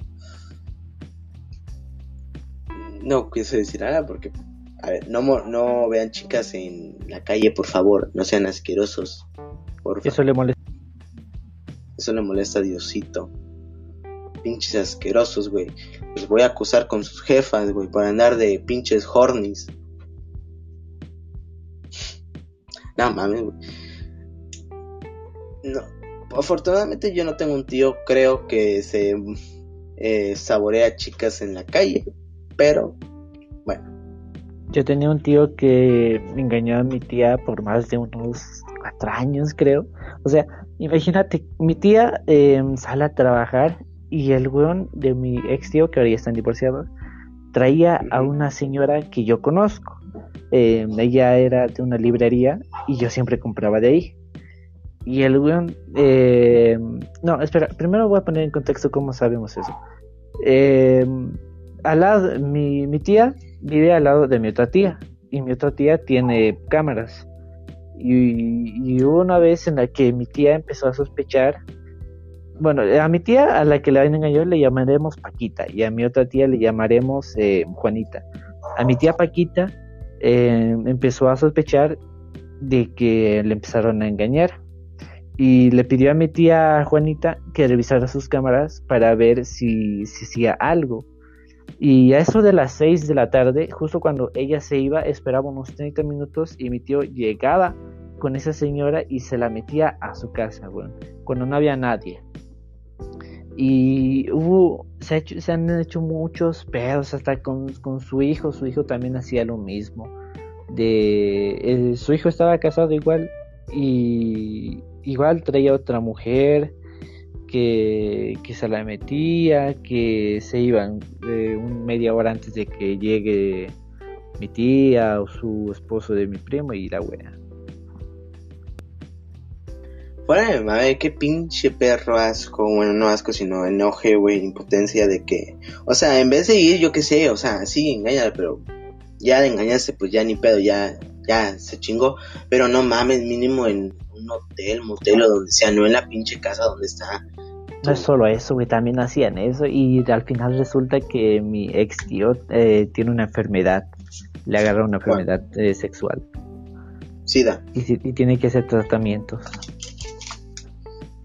No quise decir nada porque, a ver, no, no vean chicas en la calle, por favor, no sean asquerosos. Por. Eso le molesta. Eso le molesta a Diosito. Pinches asquerosos, güey. Los voy a acusar con sus jefas, güey, por andar de pinches hornies. No mames, güey. No. Afortunadamente yo no tengo un tío, creo que se eh, saborea chicas en la calle. Pero, bueno. Yo tenía un tío que engañó a mi tía por más de unos cuatro años, creo. O sea, imagínate, mi tía em, sale a trabajar y el weón de mi ex tío, que ahora ya están divorciados, traía a una señora que yo conozco. Em, ella era de una librería y yo siempre compraba de ahí. Y el weón... em, no, espera, primero voy a poner en contexto cómo sabemos eso. Al lado, mi, mi tía vive al lado de mi otra tía y mi otra tía tiene cámaras. Y, y hubo una vez en la que mi tía empezó a sospechar. Bueno, a mi tía a la que le habían engañado le llamaremos Paquita y a mi otra tía le llamaremos eh, Juanita. A mi tía Paquita eh, empezó a sospechar de que le empezaron a engañar y le pidió a mi tía Juanita que revisara sus cámaras para ver si, si hacía algo. Y a eso de las 6 de la tarde, justo cuando ella se iba, esperaba unos 30 minutos y mi tío llegaba con esa señora y se la metía a su casa, bueno, cuando no había nadie. Y se, han hecho muchos pedos hasta con, su hijo, su hijo también hacía lo mismo. De, su hijo estaba casado igual y igual traía otra mujer que, se la metía, que se iban eh, un media hora antes de que llegue mi tía o su esposo de mi primo y la wea. Fuera de mame, qué pinche perro asco, bueno, no asco, sino enoje, güey, impotencia de que, o sea, en vez de ir, yo qué sé, o sea, sí, engáñala, pero ya de engañarse, pues ya ni pedo, ya, ya se chingó, pero no mames, mínimo en un hotel, motel o donde sea, no en la pinche casa donde está. No es solo eso, güey, también hacían eso y al final resulta que mi ex tío eh, tiene una enfermedad, le agarra una enfermedad eh, sexual Sida. y, y tiene que hacer tratamientos.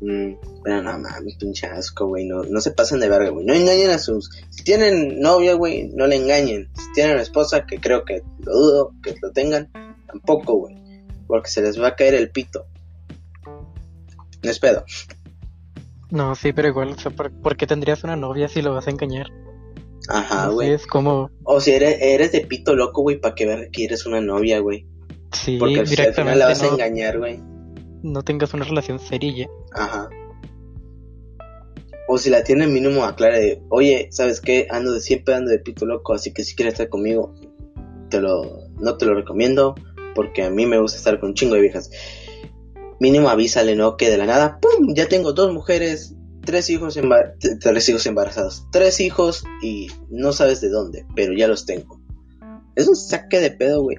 Mm, pero no mames, pinche asco, güey, no, no se pasen de verga, güey, no engañen a sus, si tienen novia, güey, no le engañen, si tienen esposa, que creo que lo dudo, que lo tengan, tampoco, güey, porque se les va a caer el pito. No es pedo. No, sí, pero igual, o sea, ¿por, por qué tendrías una novia si lo vas a engañar? Ajá, güey. es como, O si eres, eres de pito loco, güey, para que vean que eres una novia, güey. sí, Porque si al final directamente la vas a engañar, güey. no tengas una relación seria. Ajá. O si la tiene mínimo aclara de, oye, ¿sabes qué? Ando de siempre ando de pito loco, así que si quieres estar conmigo, te lo, no te lo recomiendo, porque a mí me gusta estar con un chingo de viejas. Mínimo avísale, ¿no? Que de la nada, ¡pum! Ya tengo dos mujeres, tres hijos, tres hijos embarazados, tres hijos y no sabes de dónde, pero ya los tengo. Es un saque de pedo, güey.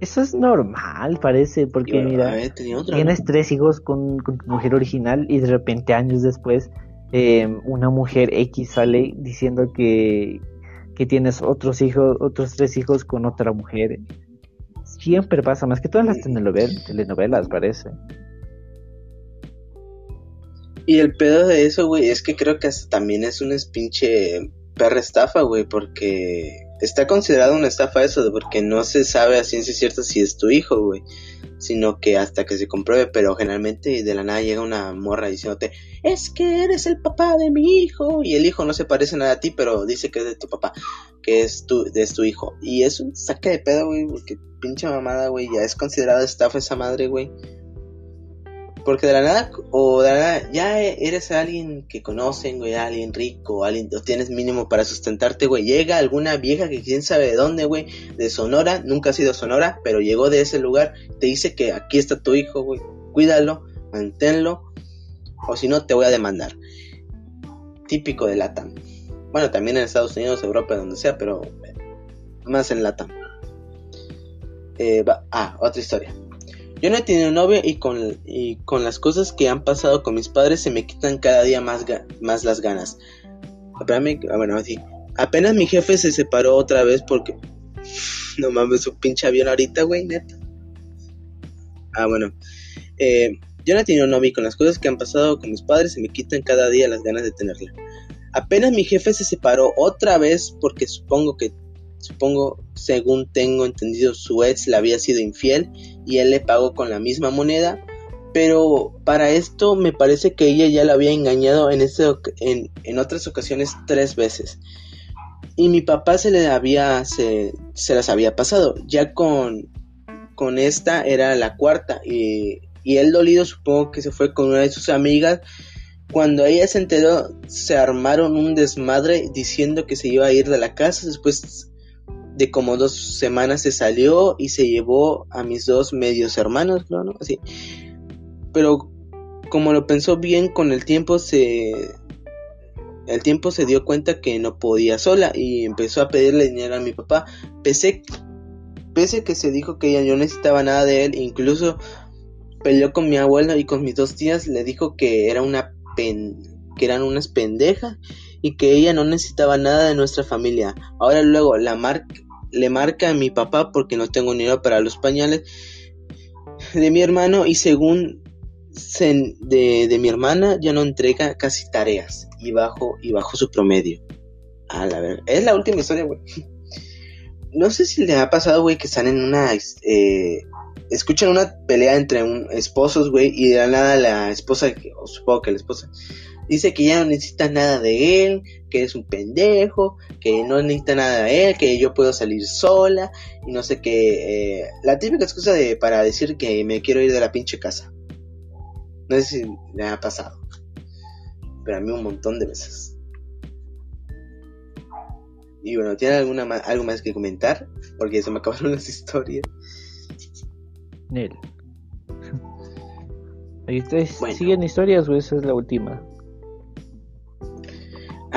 Eso es normal, parece, porque mira, ver, otra, tienes ¿no? tres hijos con, con tu mujer original y de repente años después eh, una mujer X sale diciendo que, que tienes otros hijos, otros tres hijos con otra mujer. Siempre pasa, más que todas las telenovelas, telenovelas parece. Y el pedo de eso, güey, es que creo que hasta también es una pinche perra estafa, güey, porque está considerado una estafa eso, porque no se sabe a ciencia cierta si es tu hijo, güey, sino que hasta que se compruebe, pero generalmente de la nada llega una morra diciéndote, es que eres el papá de mi hijo, y el hijo no se parece nada a ti, pero dice que es de tu papá, que es tu, es tu hijo, y es un saque de pedo, güey, porque pinche mamada, güey, ya es considerada estafa esa madre, güey. Porque de la nada, o de la nada, ya eres alguien que conocen, güey, alguien rico, alguien, o tienes mínimo para sustentarte, güey. Llega alguna vieja que quién sabe de dónde, güey, de Sonora, nunca ha sido Sonora, pero llegó de ese lugar, te dice que aquí está tu hijo, güey, cuídalo, manténlo, o si no te voy a demandar. Típico de Latam. Bueno, también en Estados Unidos, Europa, donde sea, pero más en Latam. Eh, va- ah, otra historia. Yo no he tenido novia y con, y con las cosas que han pasado con mis padres se me quitan cada día más, ga- más las ganas. Ah, bueno. Apenas mi jefe se separó otra vez porque... No mames, su pinche avión ahorita, güey, neta. Ah, bueno. Eh, yo no he tenido novia y con las cosas que han pasado con mis padres se me quitan cada día las ganas de tenerla. Apenas mi jefe se separó otra vez porque supongo que... Supongo, según tengo entendido, su ex le había sido infiel y él le pagó con la misma moneda, pero para esto me parece que ella ya la había engañado en, este, en, otras ocasiones tres veces. Y mi papá se le había, las había pasado, ya con, esta era la cuarta y, y él dolido supongo que se fue con una de sus amigas. Cuando ella se enteró, se armaron un desmadre diciendo que se iba a ir de la casa. Después de como dos semanas se salió y se llevó a mis dos medios hermanos, ¿no? Así. Pero como lo pensó bien con el tiempo se el tiempo se dio cuenta que no podía sola y empezó a pedirle dinero a mi papá pese pese que se dijo que ella no necesitaba nada de él incluso peleó con mi abuelo y con mis dos tías le dijo que era una pen que eran unas pendejas y que ella no necesitaba nada de nuestra familia ahora luego la marca le marca a mi papá porque no tengo dinero para los pañales de mi hermano y según de, de, mi hermana ya no entrega casi tareas y bajo y bajo su promedio. A la verdad, es la última historia, güey. No sé si le ha pasado, güey, que están en una eh, escuchan una pelea entre un, esposos, güey, y de la nada la esposa, o supongo que la esposa, dice que ya no necesita nada de él, que es un pendejo, que no necesita nada de él, que yo puedo salir sola, y no sé qué. Eh, la típica excusa de, para decir que me quiero ir de la pinche casa. No sé si le ha pasado. Pero a mí un montón de veces. Y bueno, ¿tiene alguna algo más que comentar? Porque se me acabaron las historias. Nel. Ustedes siguen historias o esa es la última.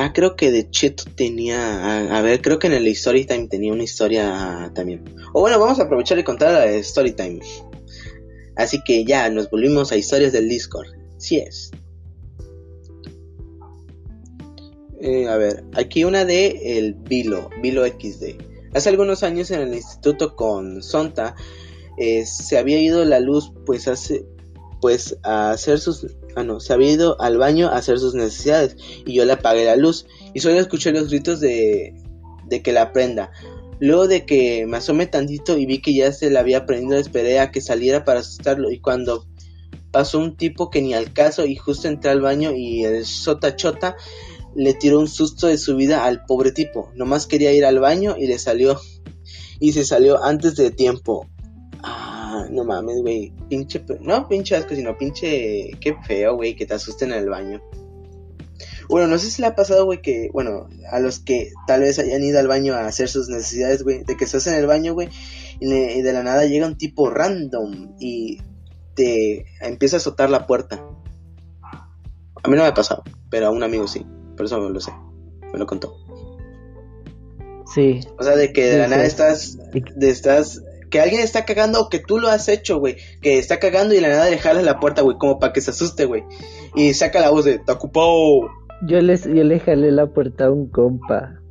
Ah, creo que de Cheto tenía. A, ver, creo que en el Storytime tenía una historia también. O bueno, vamos a aprovechar y contar la de Storytime. Así que ya nos volvimos a historias del Discord. Sí es. Eh, a ver, aquí una de el Vilo, Vilo XD. Hace algunos años en el instituto con Sonta eh, se había ido la luz, pues hace, pues a hacer sus, ah no, se había ido al baño a hacer sus necesidades y yo le apagué la luz y solo escuché los gritos de, de que la prenda. Luego de que me asomé tantito y vi que ya se la había prendido, esperé a que saliera para asustarlo y cuando pasó un tipo que ni al caso y justo entré al baño y el sota chota le tiró un susto de su vida al pobre tipo. Nomás quería ir al baño y le salió y se salió antes de tiempo. No mames, güey. Pinche, no pinche asco, sino pinche, qué feo, güey, que te asusten en el baño. Bueno, no sé si le ha pasado, güey, que, bueno, a los que tal vez hayan ido al baño a hacer sus necesidades, güey, de que estás en el baño, güey, y, de la nada llega un tipo random y te empieza a azotar la puerta. A mí no me ha pasado, pero a un amigo sí, por eso me lo sé, me lo contó. Sí. O sea, de que de la nada estás, de estás, que alguien está cagando o que tú lo has hecho, güey, que está cagando y de la nada le jalas la puerta, güey, como para que se asuste, güey, y saca la voz de, te ocupado yo, les, yo le jalé la puerta a un compa.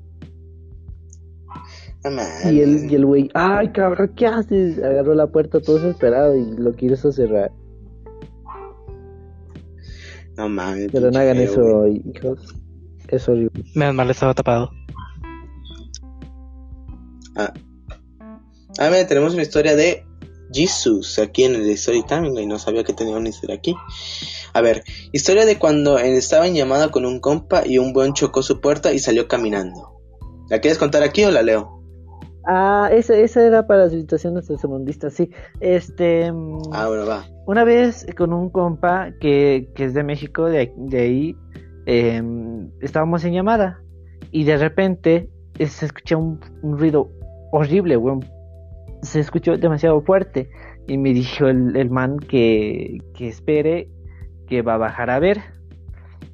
y el, y el güey, ay cabrón, ¿qué haces? Agarró la puerta todo desesperado y lo quiso cerrar. No mames. Pero no hagan eso, hijos. Es horrible. Menos mal estaba tapado. Ah. Ah, mira, tenemos una historia de Jesus aquí en el Story Time, y no sabía que tenía una historia aquí. A ver, historia de cuando estaba en llamada con un compa y un buen chocó su puerta y salió caminando. ¿La quieres contar aquí o la leo? Ah, esa, esa era para situaciones segundistas, sí. Este. Mm, ah, bueno, va. Una vez con un compa que, que es de México, de, de ahí, em, estábamos en llamada y de repente se escucha un, ruido horrible, weón. Se escuchó demasiado fuerte y me dijo el, el man que, que espere que va a bajar a ver.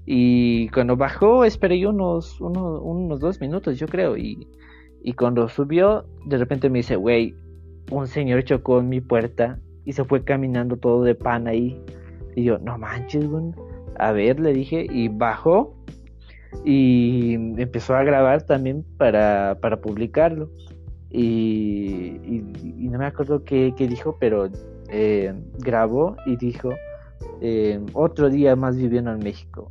Y cuando bajó, esperé unos, unos, unos dos minutos, yo creo. Y, y cuando subió, de repente me dice, güey, un señor chocó en mi puerta y se fue caminando todo de pan ahí. Y yo, no manches. A ver, le dije, y bajó y empezó a grabar también para, para publicarlo. Y, y, no me acuerdo qué, qué dijo, pero eh, grabó y dijo eh, otro día más viviendo en México.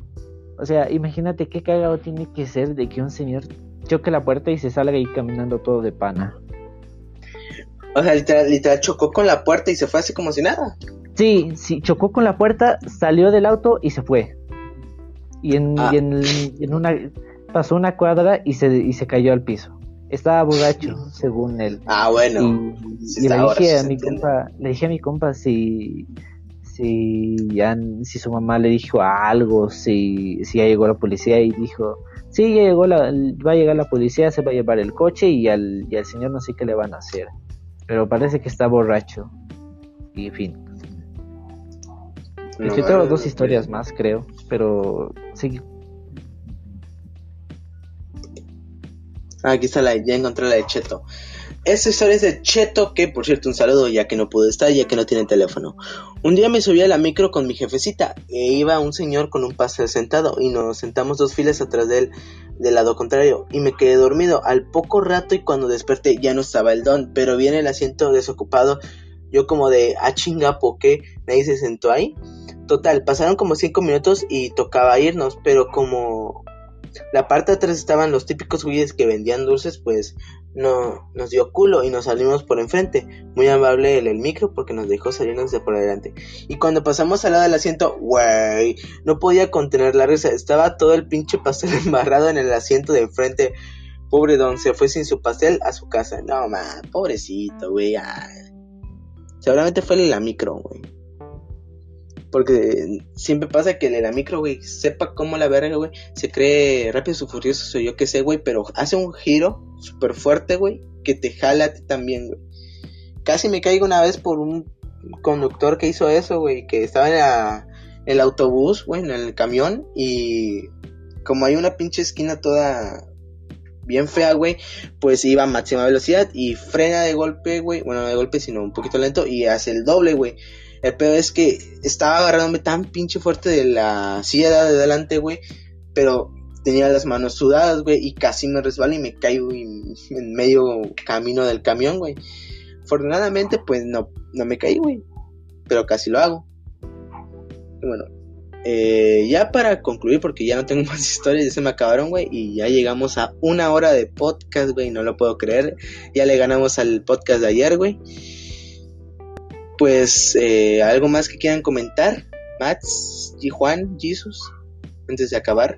O sea, imagínate qué cagado tiene que ser de que un señor choque la puerta y se salga ahí caminando todo de pana. O sea, literal, chocó con la puerta y se fue así como si nada. Sí, sí, chocó con la puerta, salió del auto y se fue. Y en, ah. en, una pasó una cuadra y se, y se cayó al piso. Estaba borracho, según él. Ah, bueno. Y, Sí, y le dije sí a mi compa, le dije a mi compa si si ya si su mamá le dijo algo, si si ya llegó la policía y dijo, sí, ya llegó la, va a llegar la policía, se va a llevar el coche y al, y al señor no sé qué le van a hacer. Pero parece que está borracho. Y fin. No, no, dos historias más, creo, pero sí, Ah, aquí está la, ya encontré la de Cheto. Esta historia es de Cheto, que por cierto un saludo ya que no pudo estar, ya que no tiene teléfono. Un día me subí a la micro con mi jefecita, e iba un señor con un pastel sentado, y nos sentamos dos filas atrás de él, del lado contrario, y me quedé dormido. Al poco rato y cuando desperté ya no estaba el don, pero viene el asiento desocupado, yo como de, ah chinga, ¿por qué? Nadie se sentó ahí. Total, pasaron como cinco minutos y tocaba irnos, pero como la parte de atrás estaban los típicos güeyes que vendían dulces, pues no nos dio culo y nos salimos por enfrente. Muy amable el, micro porque nos dejó salirnos de por adelante. Y cuando pasamos al lado del asiento, güey, no podía contener la risa. Estaba todo el pinche pastel embarrado en el asiento de enfrente. Pobre don, se fue sin su pastel a su casa. No, man, pobrecito, güey. Seguramente fue la micro, güey. Porque siempre pasa que de la micro, güey, sepa cómo la verga, güey, se cree rápido su furioso, yo que sé, güey, pero hace un giro súper fuerte, güey, que te jala a ti también, güey. Casi me caigo una vez por un conductor que hizo eso, güey, que estaba en la- el autobús, güey, en el camión, y como hay una pinche esquina toda bien fea, güey, pues iba a máxima velocidad y frena de golpe, güey, bueno, no de golpe, sino un poquito lento y hace el doble, güey. El peor es que estaba agarrándome tan pinche fuerte de la silla de adelante, güey, pero tenía las manos sudadas, güey, y casi me resbalo y me caigo en, medio camino del camión, güey. Afortunadamente, pues no, no me caí, güey, pero casi lo hago. Bueno, eh, ya para concluir, porque ya no tengo más historias, ya se me acabaron, güey, y ya llegamos a una hora de podcast, güey, no lo puedo creer. Ya le ganamos al podcast de ayer, güey. Pues, eh, ¿algo más que quieran comentar? Mats y Juan, Jesus, antes de acabar.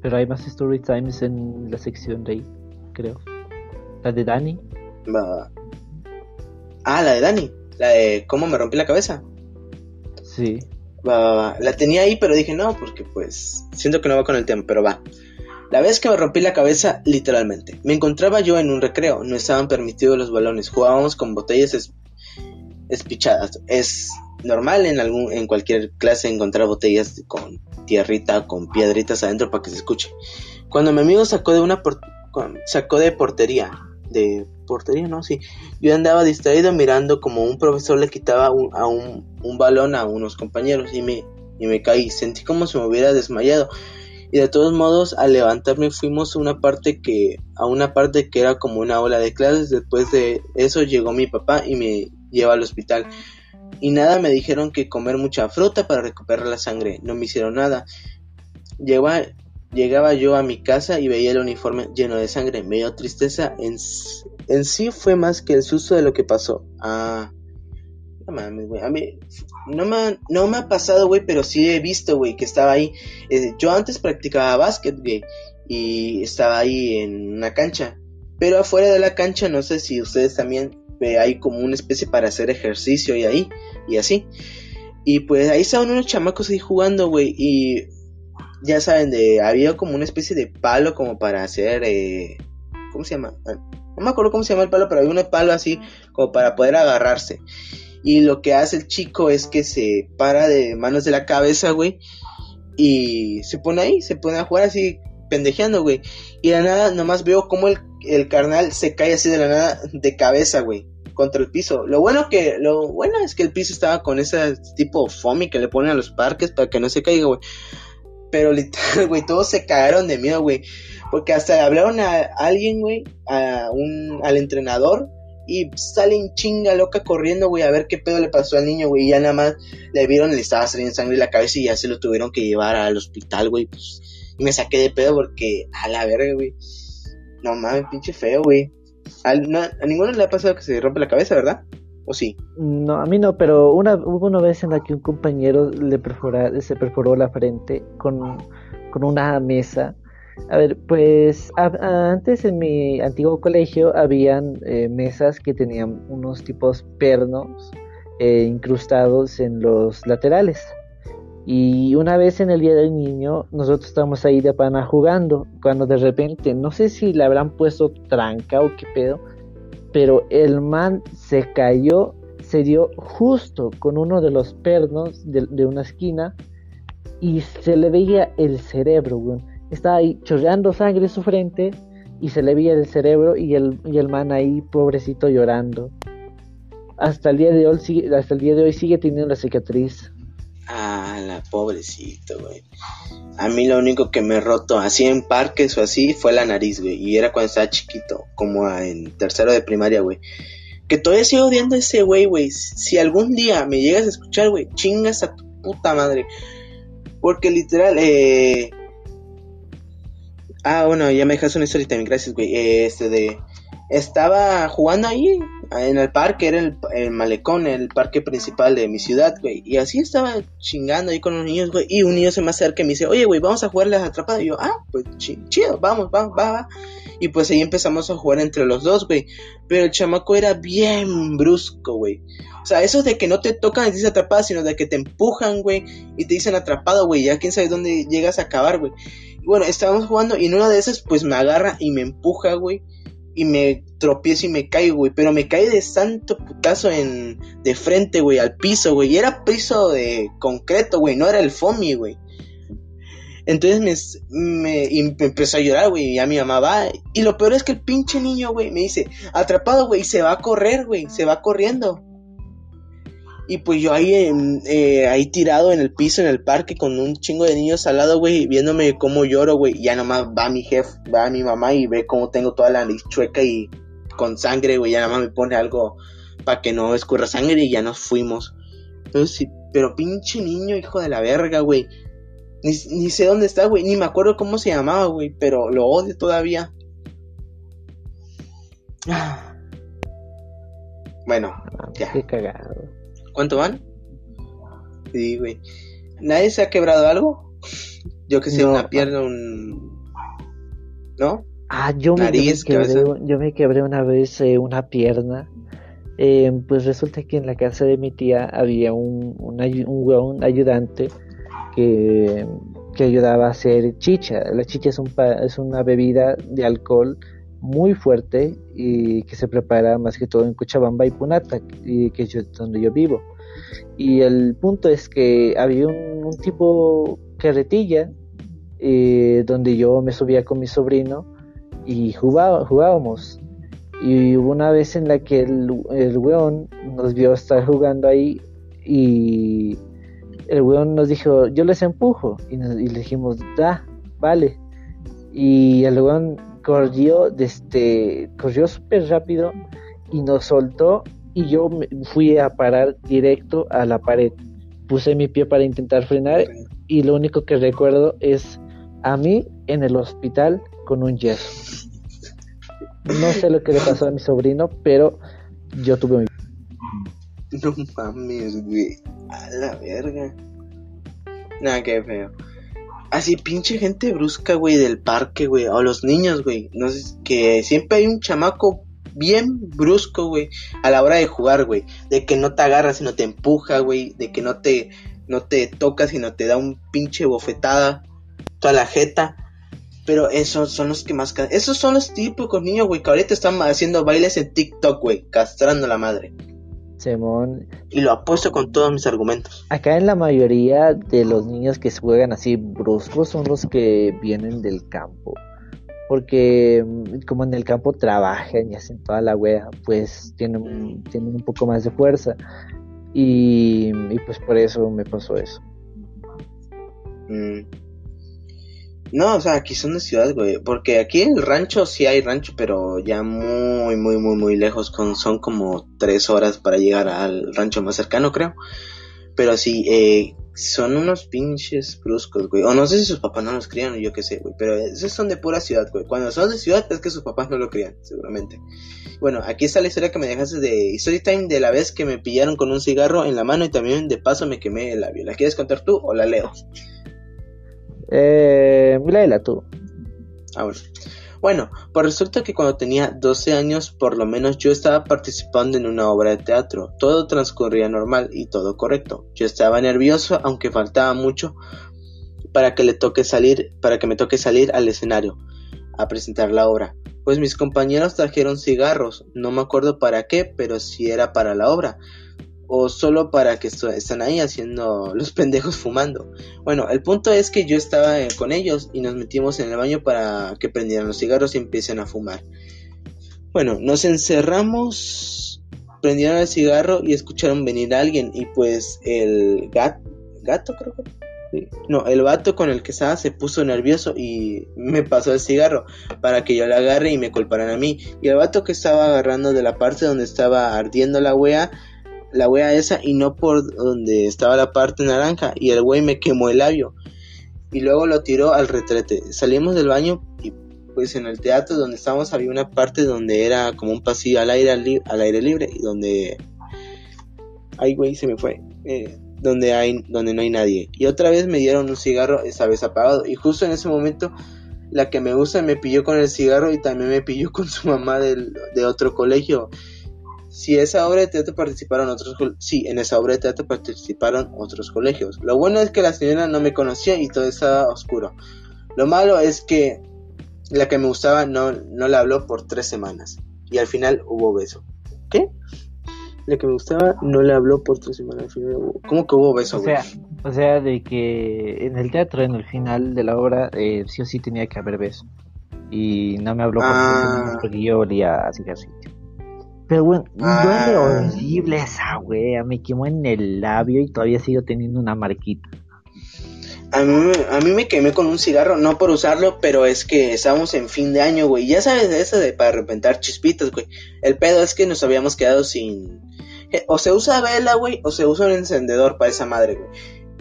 pero hay más story times en la sección de ahí, creo. La de Dani. Va. Ah, la de Dani, la de cómo me rompí la cabeza. Sí. Va, va, va. La tenía ahí, pero dije no, porque pues siento que no va con el tema, pero va. La vez que me rompí la cabeza, literalmente. Me encontraba yo en un recreo, no estaban permitidos los balones, jugábamos con botellas es-. Es normal en algún en cualquier clase encontrar botellas con tierrita, con piedritas adentro para que se escuche. Cuando mi amigo sacó de una sacó de portería, de portería, no, sí. Yo andaba distraído mirando como un profesor le quitaba un- a un, un balón a unos compañeros y me, y me caí. Sentí como si me hubiera desmayado. Y de todos modos, al levantarme fuimos a una parte que, a una parte que era como una ola de clases. Después de eso llegó mi papá y me lleva al hospital. Y nada, me dijeron que comer mucha fruta para recuperar la sangre. No me hicieron nada. Llegaba, llegaba yo a mi casa y veía el uniforme lleno de sangre. Me dio tristeza. En, en sí fue más que el susto de lo que pasó. Ah, no mames, güey. A mí no me, ha- no me ha pasado, güey, pero sí he visto, güey, que estaba ahí. Eh, yo antes practicaba básquet, güey, y estaba ahí en una cancha. Pero afuera de la cancha, no sé si ustedes también hay como una especie para hacer ejercicio y ahí, y así. Y pues ahí estaban unos chamacos ahí jugando, güey, y ya saben, de, había como una especie de palo como para hacer, eh, ¿cómo se llama? Ah, No me acuerdo cómo se llama el palo, pero había un palo así como para poder agarrarse. Y lo que hace el chico es que se para de manos de la cabeza, güey. Y se pone ahí, se pone a jugar así, pendejeando, güey. Y de la nada, nomás veo cómo el, el carnal se cae así de la nada de cabeza, güey. Contra el piso. Lo bueno que, lo bueno es que el piso estaba con ese tipo foamy que le ponen a los parques para que no se caiga, güey. Pero literal, güey, todos se cagaron de miedo, güey. Porque hasta hablaron a alguien, güey, a un, al entrenador. Y salen chinga loca corriendo, güey, a ver qué pedo le pasó al niño, güey. Y ya nada más le vieron, le estaba saliendo sangre en la cabeza y ya se lo tuvieron que llevar al hospital, güey. Pues, me saqué de pedo porque, a la verga, güey. No mames, pinche feo, güey. No- a ninguno le ha pasado que se rompe la cabeza, ¿verdad? ¿O sí? No, a mí no, pero una, hubo una vez en la que un compañero le perfora, se perforó la frente con, con una mesa A ver, pues antes en mi antiguo colegio habían eh, mesas que tenían unos tipos pernos eh, incrustados en los laterales. Y una vez en el día del niño, nosotros estábamos ahí de pana jugando, cuando de repente, no sé si le habrán puesto tranca o qué pedo, pero el man se cayó, se dio justo con uno de los pernos de, una esquina y se le veía el cerebro. Estaba ahí chorreando sangre en su frente y se le veía el cerebro y el, y el man ahí pobrecito llorando. Hasta el día de hoy hasta el día de hoy sigue teniendo la cicatriz. Ah, la pobrecito, güey. A mí lo único que me roto así en parques o así fue la nariz, güey. Y era cuando estaba chiquito, como en tercero de primaria, güey. Que todavía sigo odiando a ese güey, güey. Si algún día me llegas a escuchar, güey, chingas a tu puta madre. Porque literal, eh... Ah, bueno, ya me dejas una historia también, gracias, güey. este de estaba jugando ahí en el parque, era el, malecón, el parque principal de mi ciudad, güey. Y así estaba chingando ahí con los niños, güey. Y un niño se me acerca y me dice, oye, güey, vamos a jugar las atrapadas. Y yo, ah, pues chido, vamos, vamos, va, va. Y pues ahí empezamos a jugar entre los dos, güey. Pero el chamaco era bien brusco, güey. O sea, eso de que no te tocan y te dicen atrapada, sino de que te empujan, güey, y te dicen atrapado, güey. Ya quién sabe dónde llegas a acabar, güey. Bueno, estábamos jugando y en una de esas, pues me agarra y me empuja, güey y me tropiezo y me caigo, güey. Pero me caí de santo putazo en, de frente, güey, al piso, güey. Y era piso de concreto, güey, no era el foamy, güey. Entonces me, me, empezó a llorar, güey, y a mi mamá va. Y lo peor es que el pinche niño, güey, me dice, atrapado, güey, se va a correr, güey, se va corriendo. Y pues yo ahí, eh, ahí tirado en el piso, en el parque, con un chingo de niños al lado, güey, viéndome cómo lloro, güey. Ya nomás va mi jefe, va mi mamá y ve cómo tengo toda la nariz chueca y con sangre, güey. Ya nomás me pone algo para que no escurra sangre y ya nos fuimos. Pero, sí, pero pinche niño, hijo de la verga, güey. Ni, ni sé dónde está, güey. Ni me acuerdo cómo se llamaba, güey. Pero lo odio todavía. Bueno, ya. Qué cagado. ¿Cuánto van? Sí, güey. ¿Nadie se ha quebrado algo? Yo que sé, una pierna, un... ¿No? Ah, yo, me, quebré, yo me quebré una vez eh, una pierna. Eh, pues resulta que en la casa de mi tía había un, un, ayudante que, que, ayudaba a hacer chicha. La chicha es, un, es una bebida de alcohol muy fuerte y que se prepara más que todo en Cochabamba y Punata, y que es donde yo vivo. Y el punto es que había un, tipo carretilla eh, donde yo me subía con mi sobrino y jugábamos. Y hubo una vez en la que el, el weón nos vio estar jugando ahí y el weón nos dijo, yo les empujo. Y, y le dijimos, da, vale. Y el weón corrió desde corrió súper rápido y nos soltó y yo me fui a parar directo a la pared. Puse mi pie para intentar frenar y lo único que recuerdo es a mí en el hospital con un yeso. No sé lo que le pasó a mi sobrino, pero yo tuve un... No mames, güey. A la verga. Nada, que feo. Así pinche gente brusca, güey, del parque, güey. O los niños, güey. No sé, que siempre hay un chamaco bien brusco, güey. A la hora de jugar, güey. De que no te agarra, sino te empuja, güey. De que no te, no te toca, sino te da un pinche bofetada. Toda la jeta. Pero esos son los que más... Esos son los típicos niños, güey. Que ahorita están haciendo bailes en TikTok, güey. Castrando la madre. Simón. Y lo apuesto con todos mis argumentos. Acá en la mayoría de los niños que juegan así bruscos son los que vienen del campo. Porque mm, como en el campo trabajan y hacen toda la wea, pues tienen, tienen un poco más de fuerza. Y, y pues por eso me pasó eso. Mm. No, o sea, aquí son de ciudad, güey. Porque aquí en el rancho sí hay rancho, pero ya muy, muy, muy, muy lejos. Son como tres horas para llegar al rancho más cercano, creo. Pero sí, eh, son unos pinches bruscos, güey. O no sé si sus papás no los crían o yo qué sé, güey. Pero esos son de pura ciudad, güey. Cuando son de ciudad es que sus papás no lo crían, seguramente. Bueno, aquí está la historia que me dejaste de Storytime de la vez que me pillaron con un cigarro en la mano y también de paso me quemé el labio. ¿La quieres contar tú o la leo? Eh, léela tú. Ah, bueno. Bueno, pues resulta que cuando tenía 12 años, por lo menos yo estaba participando en una obra de teatro. Todo transcurría normal y todo correcto. Yo estaba nervioso, aunque faltaba mucho para que le toque salir, para que me toque salir al escenario a presentar la obra. Pues mis compañeros trajeron cigarros, no me acuerdo para qué, pero si era para la obra o solo para que están ahí haciendo los pendejos fumando. Bueno, el punto es que yo estaba eh, con ellos y nos metimos en el baño para que prendieran los cigarros y empiecen a fumar. Bueno, nos encerramos, prendieron el cigarro y escucharon venir a alguien y pues el gato, gato creo que no, el vato con el que estaba se puso nervioso y me pasó el cigarro para que yo le agarre y me culparan a mí. Y el vato que estaba agarrando de la parte donde estaba ardiendo la wea la wea esa y no por donde estaba la parte naranja y el güey me quemó el labio y luego lo tiró al retrete. Salimos del baño y pues en el teatro donde estábamos había una parte donde era como un pasillo al aire, al, aire libre y donde... Ay güey, se me fue. Eh, donde, hay, donde no hay nadie. Y otra vez me dieron un cigarro, esa vez apagado. Y justo en ese momento la que me gusta me pilló con el cigarro y también me pilló con su mamá del, de otro colegio. Si esa obra de teatro participaron otros sí, en esa obra de teatro participaron otros colegios. Lo bueno es que la señora no me conocía y todo estaba oscuro. Lo malo es que la que me gustaba no, no le habló por tres semanas. Y al final hubo beso. ¿Qué? La que me gustaba no le habló por tres semanas. ¿Cómo que hubo beso, o sea, o sea, de que en el teatro, en el final de la obra, eh, sí o sí tenía que haber beso. Y no me habló por tres ah. semanas porque yo olía así así. Pero bueno, duele ah. horrible esa wea. Me quemó en el labio y todavía sigo teniendo una marquita. A mí, a mí me quemé con un cigarro, no por usarlo, pero es que estábamos en fin de año, güey. Ya sabes de eso de para repentar chispitas, güey. El pedo es que nos habíamos quedado sin... O se usa vela, güey, o se usa un encendedor para esa madre, güey.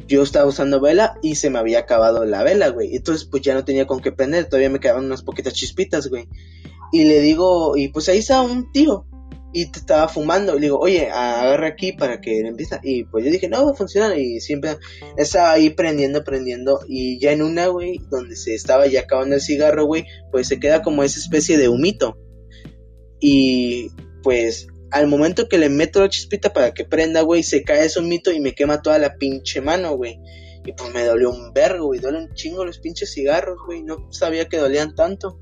Yo estaba usando vela y se me había acabado la vela, güey. Entonces, pues ya no tenía con qué prender. Todavía me quedaban unas poquitas chispitas, güey. Y le digo, y pues ahí está un tío y te estaba fumando. Y le digo, oye, agarra aquí para que empiece. Y pues yo dije, no, va a funcionar. Y siempre estaba ahí prendiendo, prendiendo. Y ya en una, güey, donde se estaba ya acabando el cigarro, güey, pues se queda como esa especie de humito. Y pues al momento que le meto la chispita para que prenda, güey, se cae ese humito y me quema toda la pinche mano, güey. Y pues me dolió un vergo, güey. Duele un chingo los pinches cigarros, güey. No sabía que dolían tanto.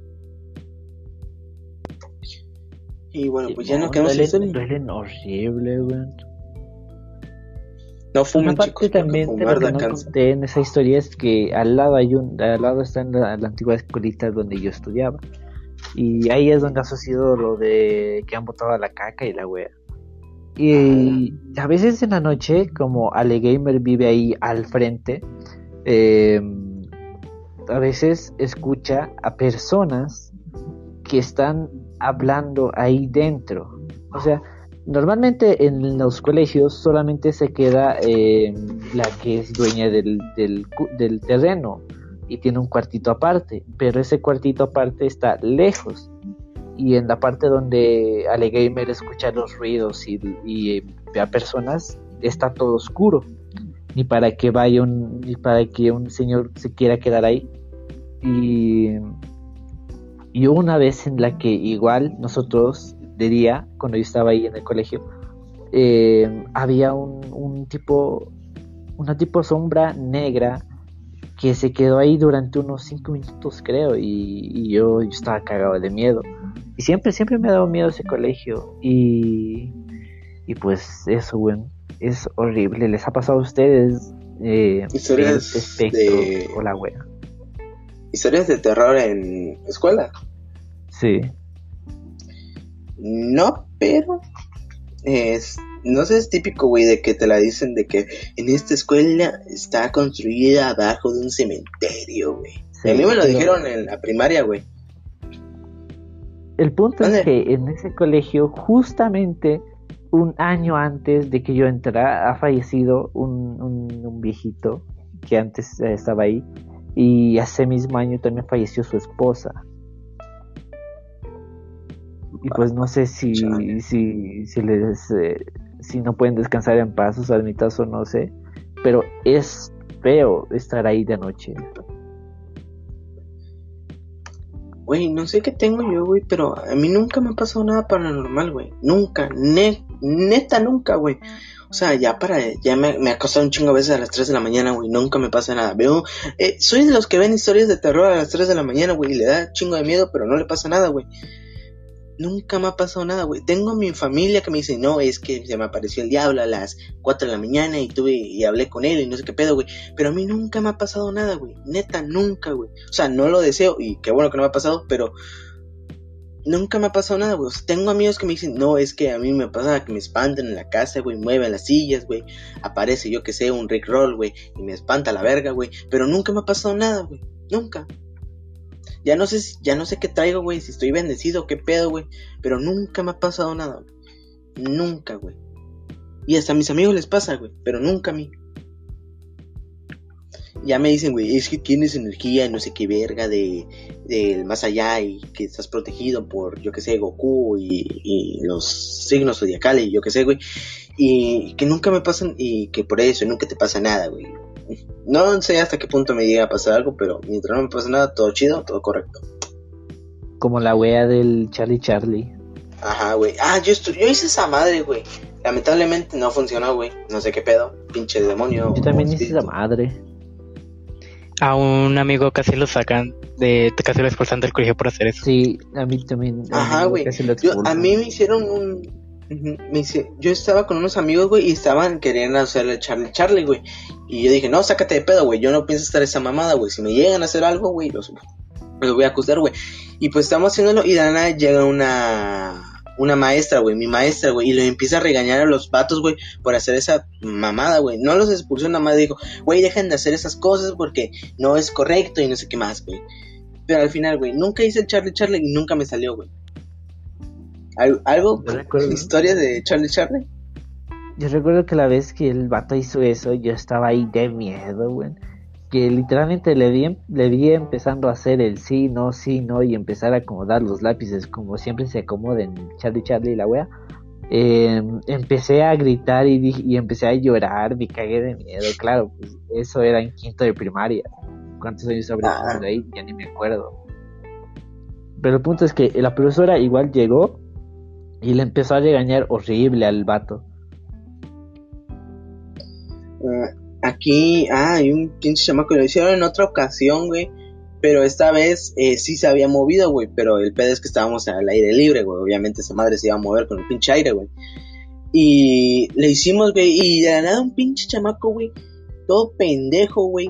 Y bueno, pues ya no quedamos duelen, duelen horrible, güey. No fumen, chicos, también de lo que no conté en esa historia es que al lado hay un, al lado está en la, antigua escuelita donde yo estudiaba. Y ahí es donde ha sucedido lo de que han botado la caca y la wea. Y a veces en la noche, como Ale Gamer vive ahí al frente, eh, a veces escucha a personas que están hablando ahí dentro. O sea, normalmente en los colegios solamente se queda eh, la que es dueña del, terreno y tiene un cuartito aparte, pero ese cuartito aparte está lejos. Y en la parte donde Gamer escucha los ruidos y, y ve a personas está todo oscuro. Ni para que vaya un ni para que un señor se quiera quedar ahí. Y y una vez en la que igual nosotros de día, cuando yo estaba ahí en el colegio, eh, había un, tipo, una tipo sombra negra que se quedó ahí durante unos cinco minutos creo y, yo, estaba cagado de miedo. Y siempre, siempre me ha dado miedo ese colegio y, y pues eso, bueno, es horrible. ¿Les ha pasado a ustedes? Eh, historias de... o la wea historias de terror en escuela. Sí. No, pero es, no sé, es típico, güey, de que te la dicen de que en esta escuela está construida abajo de un cementerio, güey. a mí me lo dijeron en la primaria, güey. El punto es que en ese colegio, justamente un año antes de que yo entrara, ha fallecido un, un, un viejito que antes estaba ahí y ese mismo año también falleció su esposa. Y pues no sé si, si, si les eh, si no pueden descansar en paz sus almitas o no sé, pero es feo estar ahí de noche. Güey, no sé qué tengo yo, güey, pero a mí nunca me ha pasado nada paranormal, güey. Nunca, ne- neta, nunca, güey. O sea, ya para, ya me, me ha costado un chingo a veces a las 3 de la mañana, güey. Nunca me pasa nada. Veo, eh, soy de los que ven historias de terror a las 3 de la mañana, güey, y le da chingo de miedo, pero no le pasa nada, güey. Nunca me ha pasado nada, güey. Tengo mi familia que me dice, no, es que se me apareció el diablo a las 4 de la mañana y tuve y hablé con él y no sé qué pedo, güey. Pero a mí nunca me ha pasado nada, güey. Neta, nunca, güey. O sea, no lo deseo y qué bueno que no me ha pasado, pero nunca me ha pasado nada, güey. Tengo amigos que me dicen, no, es que a mí me pasa que me espantan en la casa, güey, mueven las sillas, güey. Aparece, yo que sé, un Rick Roll, güey, y me espanta la verga, güey. Pero nunca me ha pasado nada, güey. Nunca. Ya no sé, ya no sé qué traigo, güey, si estoy bendecido, qué pedo, güey. Pero nunca me ha pasado nada, güey. Nunca, güey. Y hasta a mis amigos les pasa, güey, pero nunca a mí. Ya me dicen, güey, es que tienes energía y no sé qué verga de del más allá y que estás protegido por, yo que sé, Goku y, y los signos zodiacales y yo que sé, güey. Y que nunca me pasan y que por eso nunca te pasa nada, güey. No sé hasta qué punto me llega a pasar algo, pero mientras no me pasa nada, todo chido, todo correcto. Como la wea del Charlie Charlie. Ajá, güey. Ah, yo, yo hice esa madre, güey. Lamentablemente no funcionó, güey. No sé qué pedo. Pinche demonio. Yo también hice esa madre. A un amigo casi lo sacan de casi lo expulsan del colegio por hacer eso. Sí, a mí también. a Ajá, güey. a mí me hicieron un... Me hice, yo estaba con unos amigos, güey, y estaban queriendo hacerle Charlie Charlie, güey. Y yo dije, no, sácate de pedo, güey. Yo no pienso estar esa mamada, güey. Si me llegan a hacer algo, güey, los, los voy a acusar, güey. Y pues estamos haciéndolo y de la nada llega una... Una maestra, güey, mi maestra, güey, y le empieza a regañar a los vatos, güey, por hacer esa mamada, güey. No los expulsó, nada más dijo, güey, dejen de hacer esas cosas porque no es correcto y no sé qué más, güey. Pero al final, güey, nunca hice el Charlie Charlie y nunca me salió, güey. Al- ¿Algo? Yo recuerdo. ¿Historia de Charlie Charlie? Yo recuerdo que la vez que el vato hizo eso, yo estaba ahí de miedo, güey. Que literalmente le vi, le vi empezando a hacer el sí, no, sí, no, y empezar a acomodar los lápices como siempre se acomoden Charlie Charlie y la wea. Eh, empecé a gritar y, dije- y empecé a llorar, me cagué de miedo, claro, pues eso era en quinto de primaria. ¿Cuántos años habré Ah. ahí? Ya ni me acuerdo. Pero el punto es que la profesora igual llegó y le empezó a regañar horrible al vato. Ah, aquí, ah, hay un pinche chamaco, lo hicieron en otra ocasión, güey. Pero esta vez eh, sí se había movido, güey. Pero el pedo es que estábamos al aire libre, güey. Obviamente esa madre se iba a mover con el pinche aire, güey. Y le hicimos, güey. Y de la nada un pinche chamaco, güey. Todo pendejo, güey.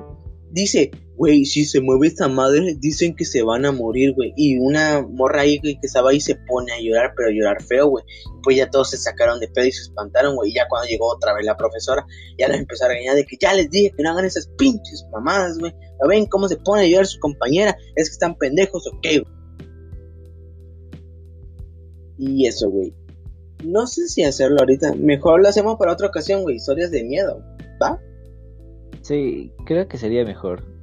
Dice, güey, si se mueve esta madre, dicen que se van a morir, güey. Y una morra ahí, güey, que estaba ahí se pone a llorar, pero a llorar feo, güey. Pues ya todos se sacaron de pedo y se espantaron, güey. Y ya cuando llegó otra vez la profesora, ya les empezó a regañar de que ya les dije que no hagan esas pinches mamadas, güey. ¿No ven cómo se pone a llorar su compañera? Es que están pendejos, ok, güey. Y eso, güey. No sé si hacerlo ahorita. Mejor lo hacemos para otra ocasión, güey. Historias de miedo. ¿Va? Sí, creo que sería mejor.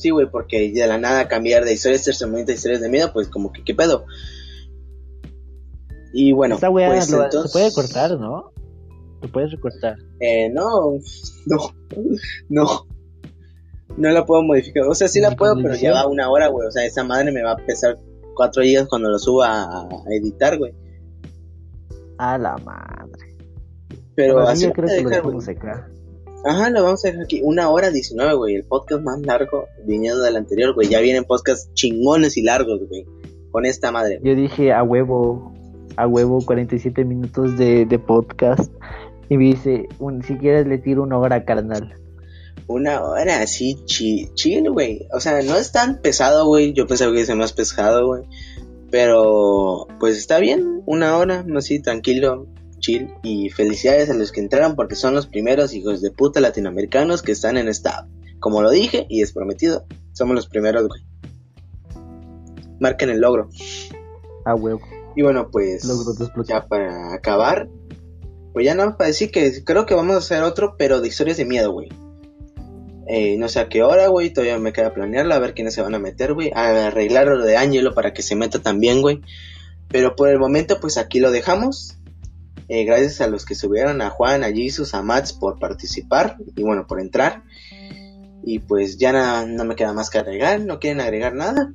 Sí, güey, porque de la nada cambiar de historias a historias de miedo, pues como que qué pedo. Y bueno, Esta wea pues lo- entonces... se puede cortar, ¿no? Lo puedes recortar. Eh, no, no, no. No la puedo modificar. O sea, sí la ¿Ni puedo, pero lleva una hora, güey. O sea, esa madre me va a pesar cuatro días cuando lo suba a, editar, güey. A la madre. Pero sí, así yo lo creo que lo dejar, güey. dejamos acá. Ajá, lo vamos a dejar aquí. Una hora diecinueve, güey. El podcast más largo viniendo del anterior, güey. Ya vienen podcasts chingones y largos, güey. Con esta madre. Yo dije a huevo, a huevo 47 minutos de, de podcast. Y me dice, un, si quieres le tiro una hora, carnal. Una hora así chi- chill, güey. O sea, no es tan pesado, güey. Yo pensaba que iba a ser más pesado, güey. Pero, pues está bien. Una hora, así, tranquilo, chill. Y felicidades a los que entraron porque son los primeros hijos de puta latinoamericanos que están en esta app. Como lo dije y es prometido, somos los primeros, güey. Marquen el logro. A huevo. Y bueno, pues ya para acabar, pues ya nada más para decir que creo que vamos a hacer otro, pero de historias de miedo, güey. Eh, no sé a qué hora, güey, todavía me queda planearla, a ver quiénes se van a meter, güey. A arreglar lo de Angelo para que se meta también, güey. Pero por el momento, pues aquí lo dejamos. Eh, gracias a los que subieron, a Juan, a Jesus, a Mats por participar y bueno, por entrar. Y pues ya na- no me queda más que agregar, no quieren agregar nada.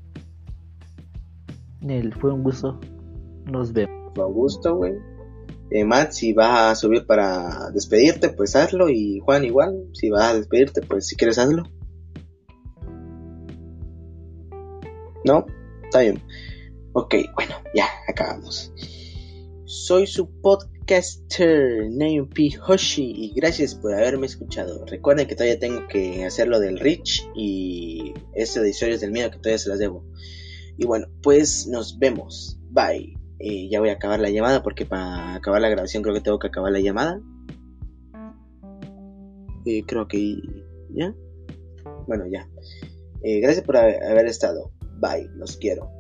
Nel, fue un gusto. Nos vemos. Fue un gusto, güey. Eh, Matt, si vas a subir para despedirte, pues hazlo. Y Juan, igual, si vas a despedirte, pues si quieres hazlo. ¿No? Está bien. Ok, bueno, ya, acabamos. Soy su podcaster, P. Hoshi, y gracias por haberme escuchado. Recuerden que todavía tengo que hacer lo del Rich y este de historias del miedo que todavía se las debo. Y bueno, pues nos vemos. Bye. Eh, ya voy a acabar la llamada porque para acabar la grabación creo que tengo que acabar la llamada. Eh, creo que ya. Bueno, ya. Eh, gracias por haber estado. Bye, los quiero.